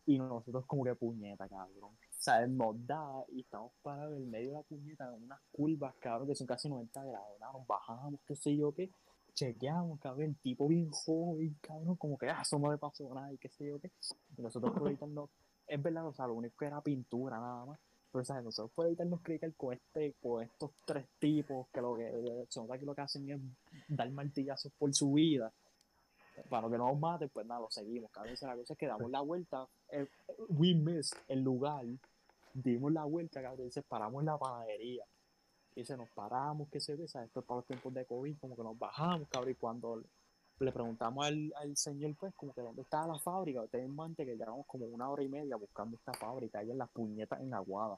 y nosotros como que puñeta, cabrón. O sea, y estamos parados en medio de la puñeta en unas curvas, cabrón, que son casi 90 grados. Nos bajamos, qué sé yo qué. Chequeamos, cabrón, el tipo bien joven, cabrón, como que ah, eso no le nada y qué sé yo qué. Y nosotros por es verdad, o sea, lo único que era pintura nada más. Pero, ¿sabes? Nosotros por evitarnos criticar con este, con estos tres tipos que lo que nota que lo que hacen es dar martillazos por su vida. Para que no nos maten, pues nada, lo seguimos. Esa es la cosa es que damos la vuelta. eh, we missed el lugar. Dimos la vuelta, cabrón, y paramos en la panadería. Y se nos paramos, qué se ve. Esto es para los tiempos de COVID, como que nos bajamos, cabrón, y cuando le preguntamos al, al señor, pues, como que dónde estaba la fábrica, ustedes en mente que llevamos como una hora y media buscando esta fábrica, ahí en las puñetas en Aguada.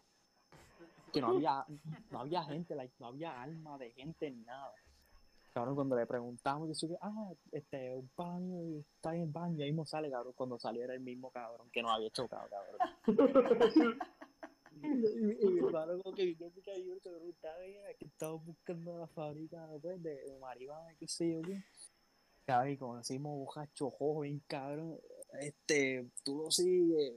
Que no había, no había gente, like, no había alma de gente ni nada. Cabrón, cuando le preguntamos, yo supe, ah, este, un baño, y está en el baño, y ahí mismo sale, cabrón, cuando salió era el mismo cabrón que nos había chocado, cabrón. y, y- y mi hermano como que vino cabrón, estaba bien, aquí estamos buscando la fábrica, pues, de, de marihuana, qué sé yo, qué. Cabrón, y conocimos bojacho joven, cabrón, este, tú lo sigues,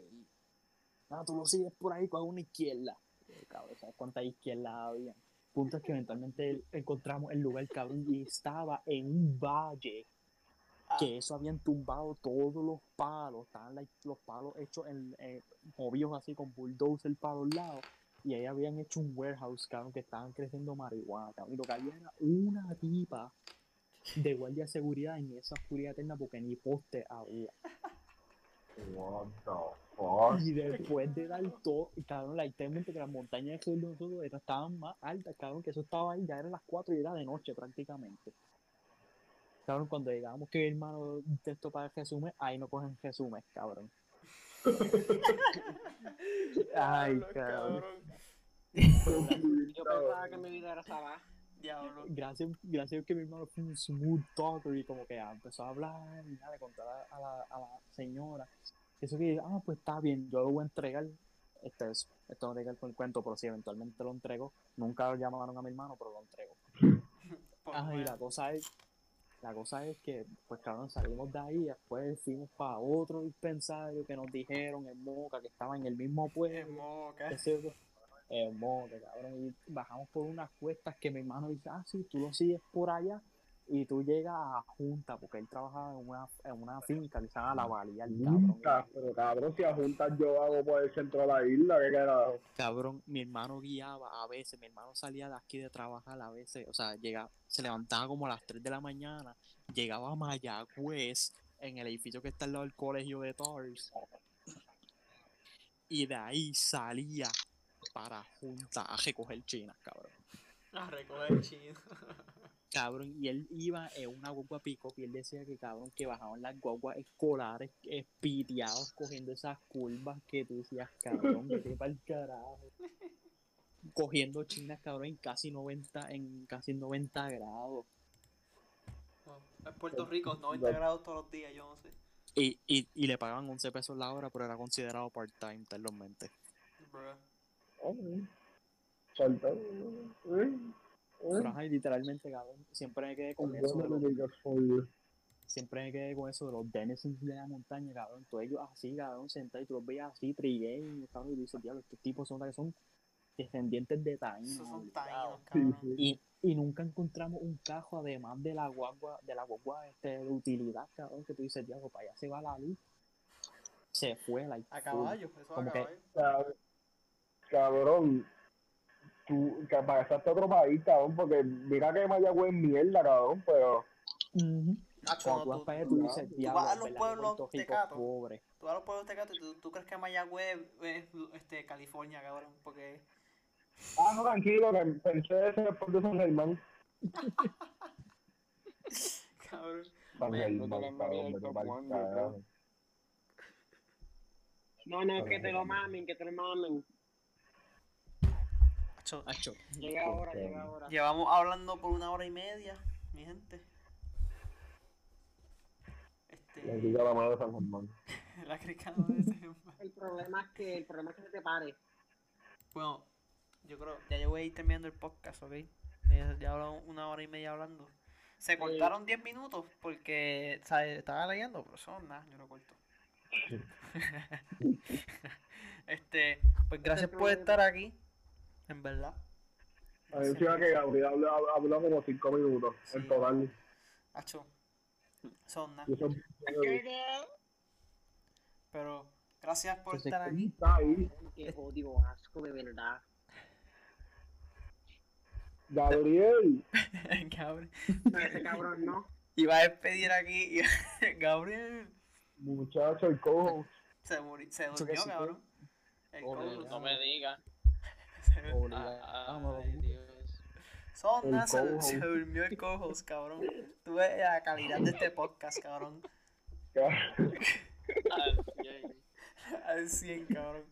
no, tú lo sigues por ahí con una izquierda. Eh, Cabrón, ¿sabes cuántas izquierdas había? Punto es que eventualmente encontramos el lugar, cabrón, y estaba en un valle. Que eso habían tumbado todos los palos, estaban los palos hechos en, eh, movidos así con bulldozer para los lados. Y ahí habían hecho un warehouse, cabrón, que estaban creciendo marihuana, cabrón. Y lo que había era una tipa de guardia de seguridad en esa oscuridad eterna porque ni poste había. What the fuck? Y después de dar todo, cabrón, la literalmente que las montañas de nosotros estaban más altas, cabrón, que eso estaba ahí, ya eran las 4 y era de noche prácticamente. Cabrón, cuando llegamos que mi hermano texto para el resumen, ahí no cogen resumen, cabrón. Ay, cabrón. Yo pensaba que mi vida era salada. Diablo. Gracias, gracias que mi hermano fue un smooth talker y como que ah, empezó a hablar y nada, le contar a, a la, a la señora. Eso que, ah, pues está bien, yo lo voy a entregar. Este es, esto no tiene con el cuento, pero si eventualmente lo entrego, nunca lo llamaron a mi hermano, pero lo entrego. Ajá, y la cosa es, la cosa es que, pues cabrón, salimos de ahí, después fuimos para otro dispensario que nos dijeron en Moca, que estaba en el mismo pueblo, moca. Moca, cabrón, y bajamos por unas cuestas que mi hermano dice, ah, sí, tú lo sigues por allá y tú llegas a Junta, porque él trabajaba en una, en una finca que se llama La Valía, el cabrón. Pero cabrón, si a juntas yo hago por el centro de la isla, ¿qué carajo? Cabrón, mi hermano guiaba a veces, mi hermano salía de aquí de trabajar a veces, o sea, llegaba, se levantaba como a las 3 de la mañana, llegaba a Mayagüez, en el edificio que está al lado del colegio de Tars, y de ahí salía para Junta a recoger chinas, cabrón. A recoger chino. Cabrón, y él iba en una guagua pico y él decía que cabrón, que bajaban las guaguas escolares espiteados cogiendo esas curvas que tú decías, cabrón, vete pa'l carajo. Cogiendo chinas, cabrón, en casi 90, en casi 90 grados. No, Es Puerto Rico, 90 grados todos los días, yo no sé. Y, y, y le pagaban 11 pesos la hora, pero era considerado part-time, tenlo en mente. Bruh. Ok. Salta. ¿Eh? Pero ajá, y literalmente, cabrón, siempre me quedé con eso. de los- siempre me quedé con eso de los denizens de la montaña, cabrón. Todos ellos así, cabrón, sentados y tú los veías así, trigueños, cabrón, y dices, diablo, estos tipos son, que son descendientes de taínos. Esos son obligados". taínos, cabrón. Y, y nunca encontramos un cajo, además de la guagua, de la guagua este, de utilidad, cabrón, que tú dices, diablo, para allá se va la luz. Se fue, like, A caballo, eso a Como que- caballo. Cab- Cabrón, tú que pasaste a otro país, cabrón, porque mira que Mayagüez es mierda, cabrón, pero Cuando tú vas tú, tú a los pueblos tecatos. tú vas a los pueblos tecatos y tú, tú crees que Mayagüez es este, California, cabrón, porque... Ah, no, tranquilo, que pensé ese después de San Germán. Cabrón. San Germán, cabrón. No, no, que te lo mamen, que te lo mamen. Acho, Llega ahora, llega ahora. Llevamos hablando por una hora y media, mi gente. Le Este, digo a la madre de San Germán. la de. El problema es que, el problema es que se te pare. Bueno, yo creo, ya yo voy a ir terminando el podcast, ¿ok? Eh, Ya hablan una hora y media hablando. Se cortaron 10 minutos porque ¿sabes? estaba leyendo, pero eso nada, yo lo corto. este, pues gracias por estar aquí, en verdad. A mí encima que Gabriel habló, habló como cinco minutos Sí. en total. Hacho, son nada. Pero gracias por estar aquí. está ahí. Qué odio, asco, de verdad. Gabriel. Gabriel. Ese cabrón no. Iba a despedir aquí. y- Gabriel Muchacho, el cojo. se, muri- se durmió, cabrón. El cojo. No me digas. Se- Obligado. Ay, Dios. Son El se, durmió el cojos, cabrón. Tú ves la calidad de este podcast, cabrón. Al cien. Al 100, cabrón.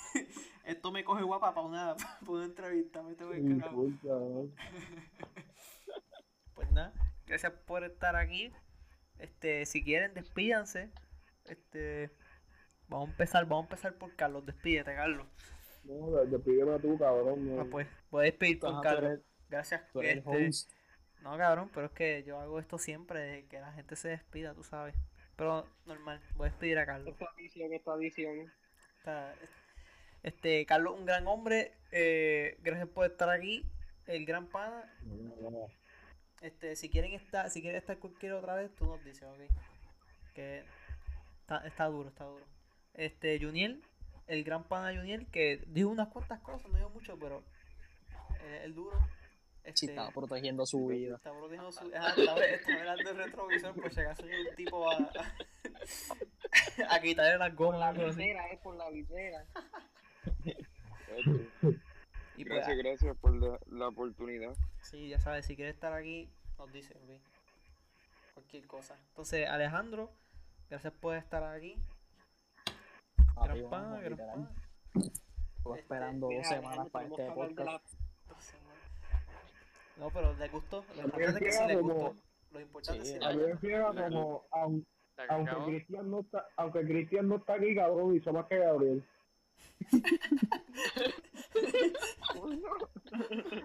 Esto me coge guapa para una, para una entrevista. Me tengo que. Pues nada, gracias por estar aquí. Este, si quieren, despídanse. Este, vamos a empezar, vamos a empezar por Carlos. Despídete, Carlos. No, despídeme tú, cabrón. Ah, pues, voy a despedir por Ajá, tú Carlos. eres- Gracias. tú eres este, host. No, cabrón, pero es que yo hago esto siempre, de que la gente se despida, tú sabes. Pero normal, voy a despedir a Carlos. Esta edición, esta edición. Está- Este, Carlos, un gran hombre. eh, gracias por estar aquí. El gran pana. Este, si quieren estar, si quieren estar cualquier otra vez, tú nos dices, ok. Que está, está duro, está duro. Este, Juniel, el gran pana Juniel, que dijo unas cuantas cosas, no dijo mucho, pero eh, el duro. Este, Sí, estaba protegiendo su vida. Está protegiendo su. Ah, está, está mirando el retrovisor por si acaso un tipo a, a quitarle las Por gomas. la visera, eh, por la visera. Y pues, Gracias, gracias por la, la oportunidad. Sí, ya sabes, si quieres estar aquí, nos dice, ok. Cualquier cosa. Entonces, Alejandro, gracias por estar aquí. Gran Arriba, pana, vamos, gran literal. pana. Estuve Este, esperando dos Mira, semanas para este podcast. la- Dos semanas. No, pero le gustó. Lo A mí importante es que sí le queda gustó. como- Lo importante Sí, es A que mí me como, aun- ¿Se aunque? Cristian no está, aunque Cristian no está aquí, cabrón, hizo más que Gabriel.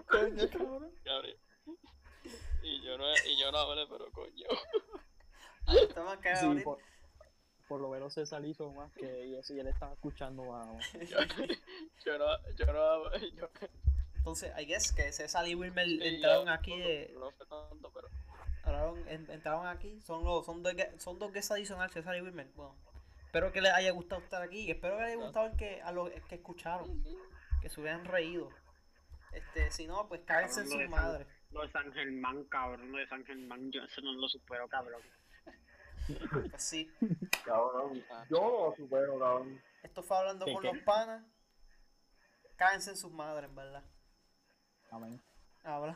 Coño, cabrón. Gabriel. Y yo no, y yo no hablé, pero coño. Ahí está más que Sí, Gabriel. Por, lo menos César hizo más que y eso y él estaba escuchando más. Yo, yo no, yo no. Yo, Entonces, I guess que César y Wilmer entraron yo- aquí de. No sé tanto, pero. Entraron, en- entraron aquí. Son los, son dos, son dos guests adicionales, César y Wilmer. Bueno, espero que les haya gustado estar aquí. Y espero que les haya gustado el que, a los que escucharon. Que se hubieran reído. Este, si no, pues cáguense en sus de San- madres. Lo de San Germán, cabrón, lo de San Germán, yo eso no lo supero, cabrón. Sí. Cabrón. Yo no lo supero, cabrón. Esto fue hablando ¿Qué, con qué? los panas. Cáguense en sus madres, en verdad. Amén. Habla.